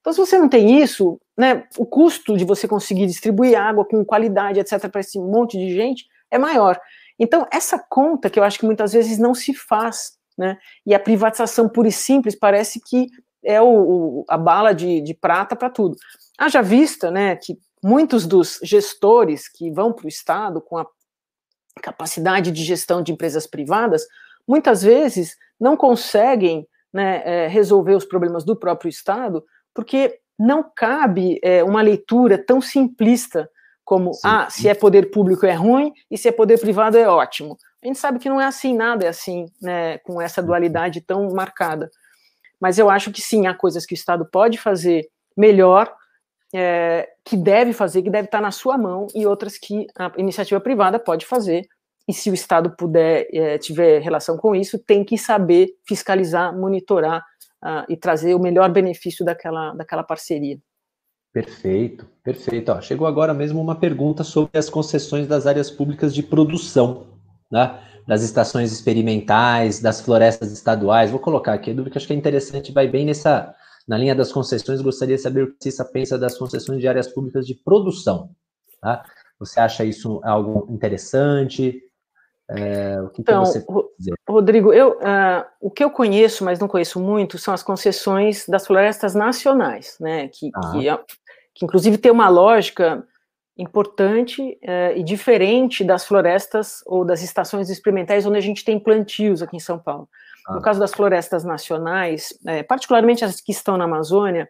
Então, se você não tem isso, né, o custo de você conseguir distribuir água com qualidade, etc., para esse monte de gente é maior. Então, essa conta que eu acho que muitas vezes não se faz, né, e a privatização pura e simples parece que é o, o a bala de, de prata para tudo. Haja vista, né, que muitos dos gestores que vão para o Estado com a capacidade de gestão de empresas privadas, muitas vezes não conseguem né, é, resolver os problemas do próprio Estado, porque não cabe é, uma leitura tão simplista como, Sim. ah, se é poder público é ruim e se é poder privado é ótimo. A gente sabe que não é assim, nada é assim, né, com essa dualidade tão marcada. Mas eu acho que sim, há coisas que o Estado pode fazer melhor, é, que deve fazer, que deve estar na sua mão, e outras que a iniciativa privada pode fazer. E se o Estado puder, é, tiver relação com isso, tem que saber fiscalizar, monitorar uh, e trazer o melhor benefício daquela, daquela parceria. Perfeito, perfeito. Ó, chegou agora mesmo uma pergunta sobre as concessões das áreas públicas de produção, né? das estações experimentais, das florestas estaduais. Vou colocar aqui a dúvida que acho que é interessante, vai bem nessa, na linha das concessões. Gostaria de saber o que Cissa pensa das concessões de áreas públicas de produção. Tá? Você acha isso algo interessante? É, o que então, que Rodrigo, eu, uh, o que eu conheço, mas não conheço muito, são as concessões das florestas nacionais, né? Que, ah. que, é, que inclusive tem uma lógica importante uh, e diferente das florestas ou das estações experimentais onde a gente tem plantios aqui em São Paulo. Ah. No caso das florestas nacionais, é, particularmente as que estão na Amazônia,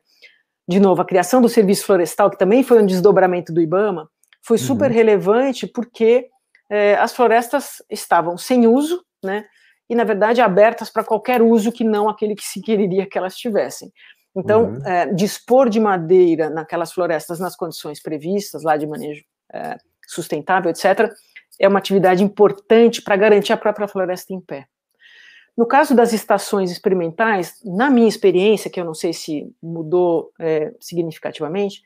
de novo, a criação do serviço florestal, que também foi um desdobramento do IBAMA, foi uhum. super relevante porque é, as florestas estavam sem uso, né? E, na verdade, abertas para qualquer uso que não aquele que se quereria que elas tivessem. Então, uhum. é, dispor de madeira naquelas florestas nas condições previstas, lá de manejo é, sustentável, etc., é uma atividade importante para garantir a própria floresta em pé. No caso das estações experimentais, na minha experiência, que eu não sei se mudou é, significativamente,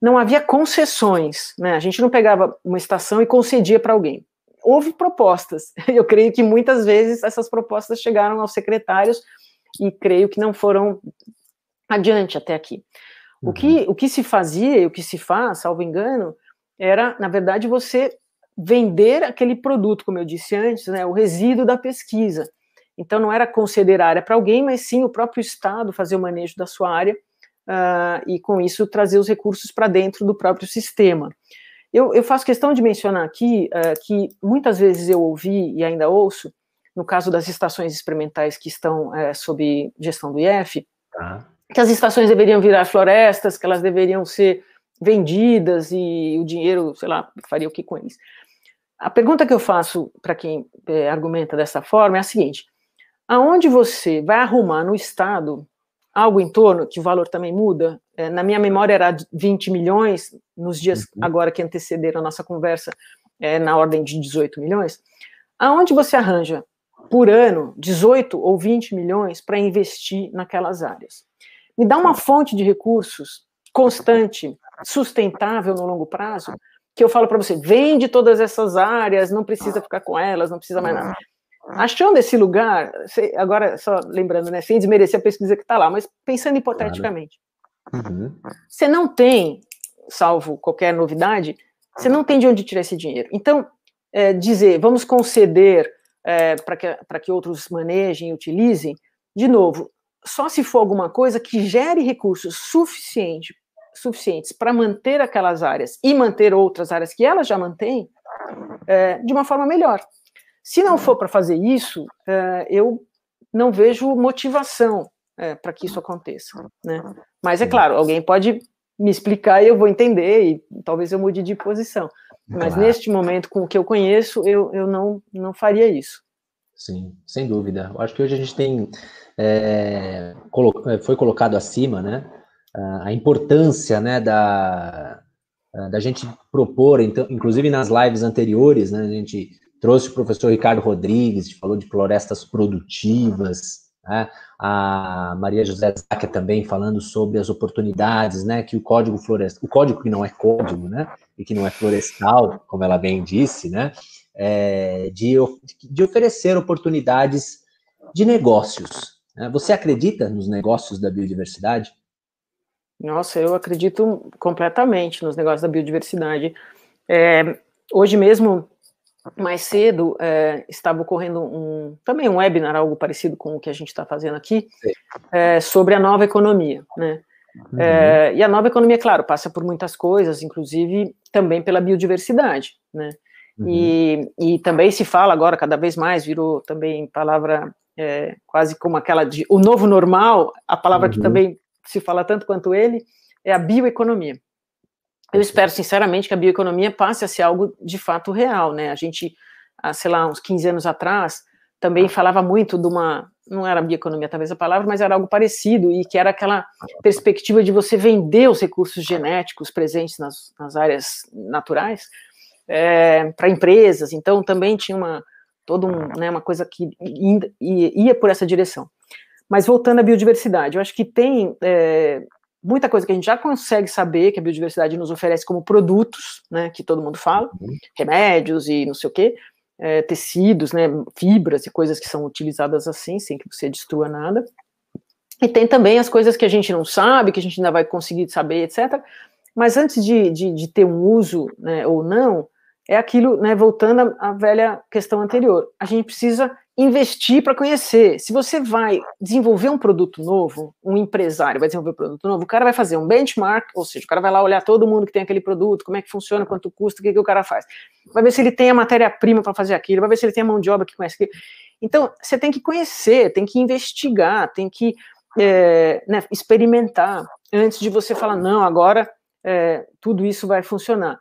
não havia concessões, né? A gente não pegava uma estação e concedia para alguém. Houve propostas. Eu creio que muitas vezes essas propostas chegaram aos secretários e creio que não foram adiante até aqui. Uhum. O, que, o que se fazia e o que se faz, salvo engano, era, na verdade, você vender aquele produto, como eu disse antes, né, o resíduo da pesquisa. Então, não era conceder a área para alguém, mas sim o próprio Estado fazer o manejo da sua área uh, e, com isso, trazer os recursos para dentro do próprio sistema. Eu, eu, faço questão de mencionar aqui uh, que muitas vezes eu ouvi e ainda ouço, no caso das estações experimentais que estão uh, sob gestão do IF, tá. que as estações deveriam virar florestas, que elas deveriam ser vendidas e o dinheiro, sei lá, faria o que com eles. A pergunta que eu faço para quem é, argumenta dessa forma é a seguinte: aonde você vai arrumar no Estado algo em torno, que o valor também muda, é, na minha memória era 20 milhões, nos dias uhum. agora que antecederam a nossa conversa, é, na ordem de 18 milhões, aonde você arranja por ano 18 ou 20 milhões para investir naquelas áreas? Me dá uma fonte de recursos constante, sustentável no longo prazo, que eu falo para você, vende todas essas áreas, não precisa ficar com elas, não precisa mais nada achando esse lugar, agora só lembrando, né, sem desmerecer a pesquisa que está lá, mas pensando hipoteticamente, uhum. você não tem, salvo qualquer novidade, você não tem de onde tirar esse dinheiro. Então, é, dizer, vamos conceder é, para que, que outros manejem e utilizem, de novo, só se for alguma coisa que gere recursos suficiente, suficientes para manter aquelas áreas e manter outras áreas que elas já mantêm, é, de uma forma melhor. Se não for para fazer isso, é, eu não vejo motivação é, para que isso aconteça. Né? Mas é claro, alguém pode me explicar e eu vou entender e talvez eu mude de posição. Mas claro. neste momento, com o que eu conheço, eu, eu não, não faria isso. Sim, sem dúvida. Eu acho que hoje a gente tem, é, foi colocado acima, né, a importância, né, da, da gente propor, então, inclusive nas lives anteriores, né, a gente trouxe o professor Ricardo Rodrigues, falou de florestas produtivas, né? a Maria José Záquia também falando sobre as oportunidades, né, que o código florestal, o código que não é código, né, e que não é florestal, como ela bem disse, né, é, de, de oferecer oportunidades de negócios. Né? Você acredita nos negócios da biodiversidade? Nossa, eu acredito completamente nos negócios da biodiversidade. É, hoje mesmo mais cedo é, estava ocorrendo um, também um webinar, algo parecido com o que a gente está fazendo aqui, é, sobre a nova economia, né? Uhum. É, e a nova economia, claro, passa por muitas coisas, inclusive também pela biodiversidade, né? Uhum. E, e também se fala agora, cada vez mais, virou também palavra é, quase como aquela de o novo normal, a palavra uhum. que também se fala tanto quanto ele, é a bioeconomia. Eu espero, sinceramente, que a bioeconomia passe a ser algo de fato real, né? A gente, há, sei lá, uns 15 anos atrás, também falava muito de uma, não era bioeconomia talvez a palavra, mas era algo parecido, e que era aquela perspectiva de você vender os recursos genéticos presentes nas, nas áreas naturais é, para empresas, então também tinha uma, toda um, né, uma coisa que ia, ia por essa direção. Mas voltando à biodiversidade, eu acho que tem é, muita coisa que a gente já consegue saber que a biodiversidade nos oferece como produtos, né, que todo mundo fala, uhum. remédios e não sei o quê, é, tecidos, né, fibras e coisas que são utilizadas assim, sem que você destrua nada. E tem também as coisas que a gente não sabe, que a gente ainda vai conseguir saber, etc. Mas antes de, de, de ter um uso né, ou não, é aquilo, né, voltando à velha questão anterior, a gente precisa investir para conhecer. Se você vai desenvolver um produto novo, um empresário vai desenvolver um produto novo, o cara vai fazer um benchmark, ou seja, o cara vai lá olhar todo mundo que tem aquele produto, como é que funciona, quanto custa, o que, que o cara faz. Vai ver se ele tem a matéria-prima para fazer aquilo, vai ver se ele tem a mão de obra que conhece aquilo. Então, você tem que conhecer, tem que investigar, tem que é, né, experimentar antes de você falar, não, agora é, tudo isso vai funcionar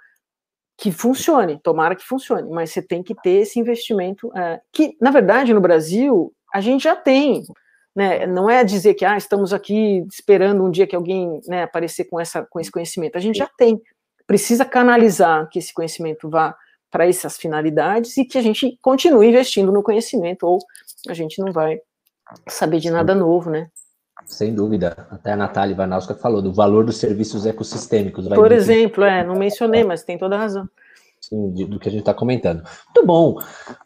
que funcione, tomara que funcione, mas você tem que ter esse investimento, é, que, na verdade, no Brasil, a gente já tem, né, não é dizer que, ah, estamos aqui esperando um dia que alguém, né, aparecer com, essa, com esse conhecimento, a gente já tem, precisa canalizar que esse conhecimento vá para essas finalidades e que a gente continue investindo no conhecimento, ou a gente não vai saber de nada novo, né. Sem dúvida. Até a Natália Ivanowska falou do valor dos serviços ecossistêmicos. Por exemplo, é, não mencionei, mas tem toda a razão. Sim, do que a gente está comentando. Muito bom.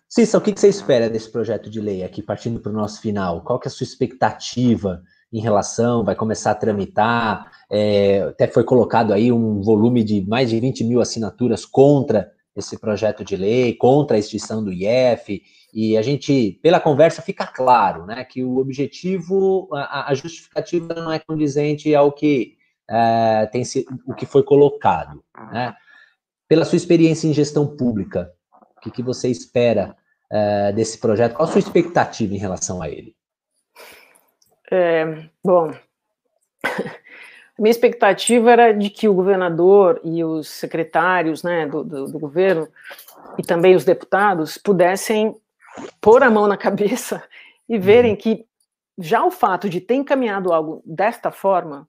Cissa, o que, você espera desse projeto de lei aqui, partindo para o nosso final? Qual que é a sua expectativa em relação? Vai começar a tramitar? É, até foi colocado aí um volume de mais de 20 mil assinaturas contra esse projeto de lei, contra a extinção do IF. E a gente, pela conversa, fica claro né, que o objetivo, a, a justificativa não é condizente ao que é, tem o que foi colocado. Né? Pela sua experiência em gestão pública, o que, que você espera é, desse projeto? Qual a sua expectativa em relação a ele? É, bom, minha expectativa era de que o governador e os secretários né, do, do, do governo e também os deputados pudessem pôr a mão na cabeça e verem uhum. que já o fato de ter encaminhado algo desta forma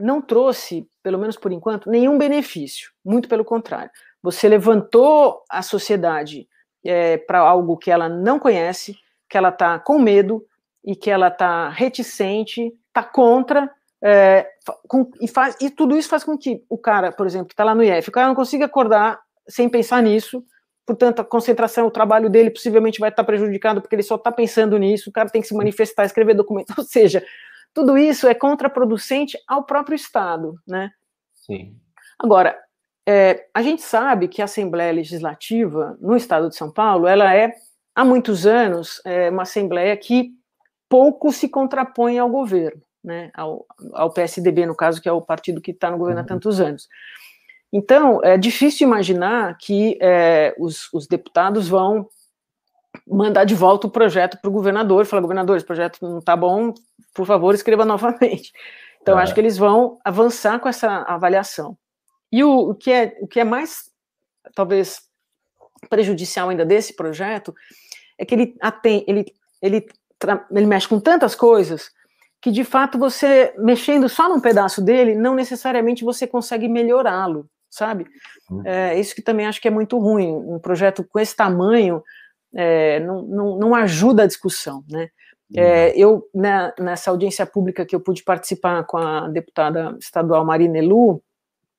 não trouxe, pelo menos por enquanto, nenhum benefício. Muito pelo contrário. Você levantou a sociedade é, para algo que ela não conhece, que ela está com medo e que ela está reticente, está contra. É, com, e, faz, e tudo isso faz com que o cara, por exemplo, que está lá no IF, o cara não consiga acordar sem pensar nisso, portanto, a concentração, o trabalho dele possivelmente vai estar prejudicado porque ele só está pensando nisso, o cara tem que se manifestar, escrever documento, ou seja, tudo isso é contraproducente ao próprio Estado, né? Sim. Agora, é, a gente sabe que a Assembleia Legislativa no Estado de São Paulo, ela é, há muitos anos, é uma Assembleia que pouco se contrapõe ao governo, né, ao, ao PSDB, no caso, que é o partido que está no governo há uhum. tantos anos. Então, é difícil imaginar que é, os, os, deputados vão mandar de volta o projeto para o governador, falar, governador, esse projeto não está bom, por favor, escreva novamente. Então, é. acho que eles vão avançar com essa avaliação. E o, o, que, é, o que é mais, talvez, prejudicial ainda desse projeto é que ele, atém, ele, ele, ele mexe com tantas coisas que, de fato, você, mexendo só num pedaço dele, não necessariamente você consegue melhorá-lo, sabe? Uhum. É isso que também acho que é muito ruim. Um projeto com esse tamanho é, não, não, não ajuda a discussão, né? É, uhum. eu, né, nessa audiência pública que eu pude participar com a deputada estadual Marina Elu,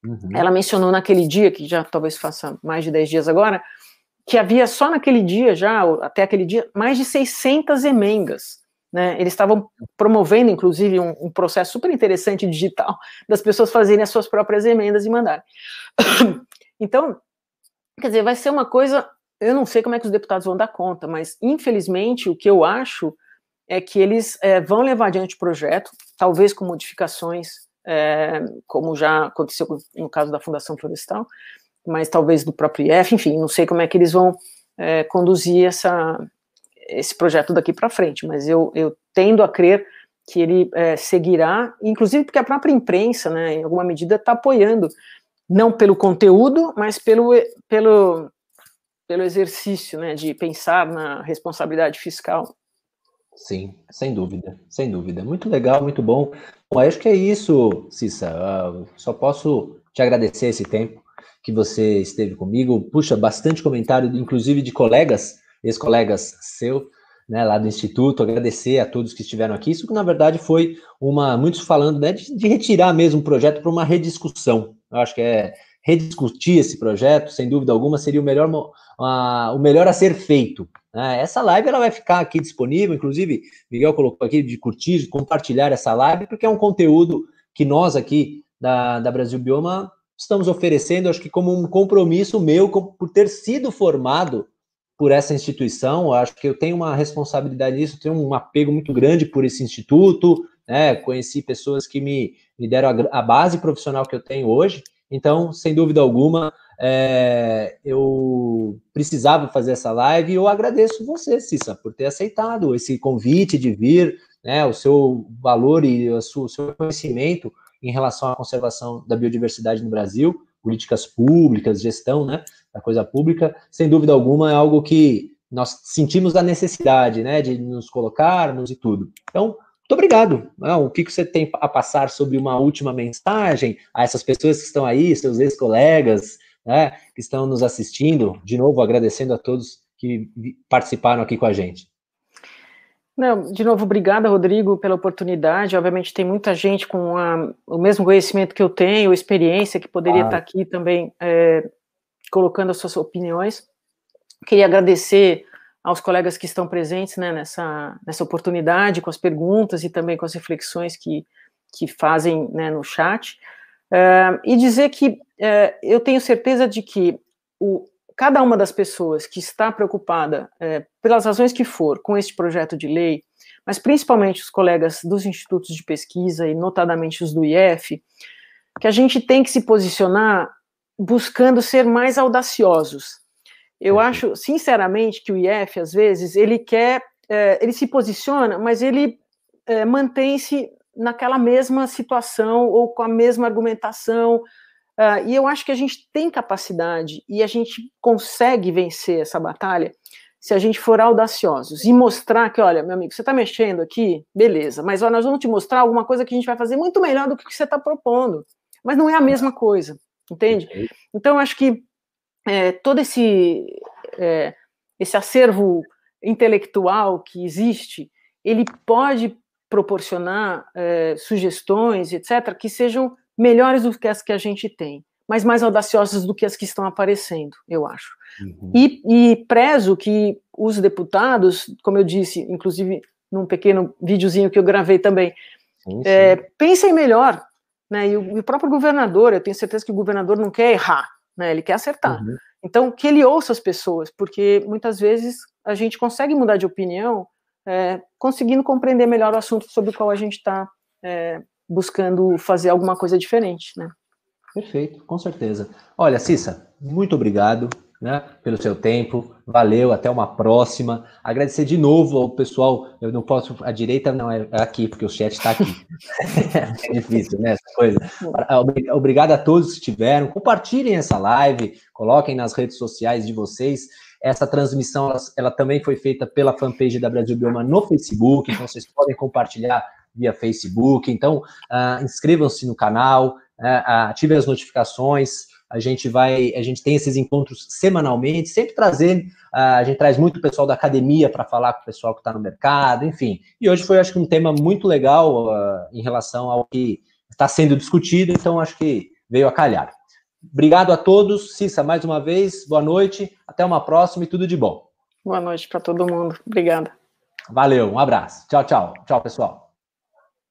uhum. ela mencionou naquele dia, que já talvez faça mais de 10 dias agora, que havia só naquele dia, já, até aquele dia, mais de 600 emendas. Né? Eles estavam promovendo, inclusive, um, um, processo super interessante digital das pessoas fazerem as suas próprias emendas e mandarem. Então, quer dizer, vai ser uma coisa. Eu não sei como é que os deputados vão dar conta, mas infelizmente o que eu acho é que eles é, vão levar adiante o projeto, talvez com modificações, é, como já aconteceu no caso da Fundação Florestal, mas talvez do próprio IF, enfim, não sei como é que eles vão é, conduzir essa, esse projeto daqui para frente, mas eu, eu, tendo a crer que ele é, seguirá, inclusive porque a própria imprensa, né, em alguma medida, está apoiando, não pelo conteúdo, mas pelo, pelo, pelo exercício né, de pensar na responsabilidade fiscal Sim, sem dúvida, sem dúvida. Muito legal, muito bom. Bom, acho que é isso, Cissa. Uh, só posso te agradecer esse tempo que você esteve comigo. Puxa, bastante comentário, inclusive de colegas, ex-colegas seu, né, lá do Instituto. Agradecer a todos que estiveram aqui. Isso, na verdade, foi uma. Muitos falando né, de, de retirar mesmo o projeto para uma rediscussão. Eu acho que é rediscutir esse projeto, sem dúvida alguma, seria o melhor, uh, o melhor a ser feito. Né? Essa live ela vai ficar aqui disponível, inclusive, Miguel colocou aqui de curtir, de compartilhar essa live, porque é um conteúdo que nós aqui da, da Brasil Bioma estamos oferecendo, acho que como um compromisso meu, por ter sido formado por essa instituição, acho que eu tenho uma responsabilidade nisso, tenho um apego muito grande por esse instituto, né? Conheci pessoas que me, me deram a, a base profissional que eu tenho hoje, então, sem dúvida alguma, é, eu precisava fazer essa live e eu agradeço você, Cissa, por ter aceitado esse convite de vir, né, o seu valor e o seu conhecimento em relação à conservação da biodiversidade no Brasil, políticas públicas, gestão né, da coisa pública, sem dúvida alguma é algo que nós sentimos a necessidade né, de nos colocarmos e tudo. Então, muito obrigado. o que, você tem a passar sobre uma última mensagem a essas pessoas que estão aí, seus ex-colegas, né, que estão nos assistindo? De novo, agradecendo a todos que participaram aqui com a gente. Não, de novo, obrigada, Rodrigo, pela oportunidade. Obviamente, tem muita gente com a, o mesmo conhecimento que eu tenho, experiência, que poderia ah. estar aqui também é, colocando as suas opiniões. Queria agradecer aos colegas que estão presentes né, nessa, nessa oportunidade, com as perguntas e também com as reflexões que, que fazem né, no chat. Uh, e dizer que uh, eu tenho certeza de que o, cada uma das pessoas que está preocupada, uh, pelas razões que for, com este projeto de lei, mas principalmente os colegas dos institutos de pesquisa e notadamente os do IF, que a gente tem que se posicionar buscando ser mais audaciosos, eu acho, sinceramente, que o IF, às vezes, ele quer, é, ele se posiciona, mas ele é, mantém-se naquela mesma situação ou com a mesma argumentação. Uh, e eu acho que a gente tem capacidade e a gente consegue vencer essa batalha se a gente for audaciosos e mostrar que, olha, meu amigo, você está mexendo aqui, beleza, mas ó, nós vamos te mostrar alguma coisa que a gente vai fazer muito melhor do que você está propondo. Mas não é a mesma coisa, entende? Então, acho que é, todo esse, é, esse acervo intelectual que existe, ele pode proporcionar é, sugestões, etc., que sejam melhores do que as que a gente tem, mas mais audaciosas do que as que estão aparecendo, eu acho. Uhum. E, e prezo que os deputados, como eu disse, inclusive num pequeno videozinho que eu gravei também, sim, sim. É, pensem melhor, né? E o, e o, próprio governador, eu tenho certeza que o governador não quer errar, né? Ele quer acertar. Uhum. Então, que ele ouça as pessoas, porque muitas vezes a gente consegue mudar de opinião é, conseguindo compreender melhor o assunto sobre o qual a gente está é, buscando fazer alguma coisa diferente, né? Perfeito, com certeza. Olha, Cissa, muito obrigado. Né, pelo seu tempo. Valeu, até uma próxima. Agradecer de novo ao pessoal. Eu não posso, a direita não é aqui, porque o chat está aqui. é difícil, né? Essa coisa. Obrigado a todos que estiveram. Compartilhem essa live, coloquem nas redes sociais de vocês. Essa transmissão ela, ela também foi feita pela fanpage da Brasil Bioma no Facebook, então vocês podem compartilhar via Facebook. Então, uh, inscrevam-se no canal, uh, ativem as notificações. A gente vai, a gente tem esses encontros semanalmente, sempre trazendo, uh, a gente traz muito pessoal da academia para falar com o pessoal que está no mercado, enfim. E hoje foi, acho que, um tema muito legal uh, em relação ao que está sendo discutido, então acho que veio a calhar. Obrigado a todos. Cissa, mais uma vez, boa noite, até uma próxima e tudo de bom. Boa noite para todo mundo. Obrigada. Valeu, um abraço. Tchau, tchau. Tchau, pessoal.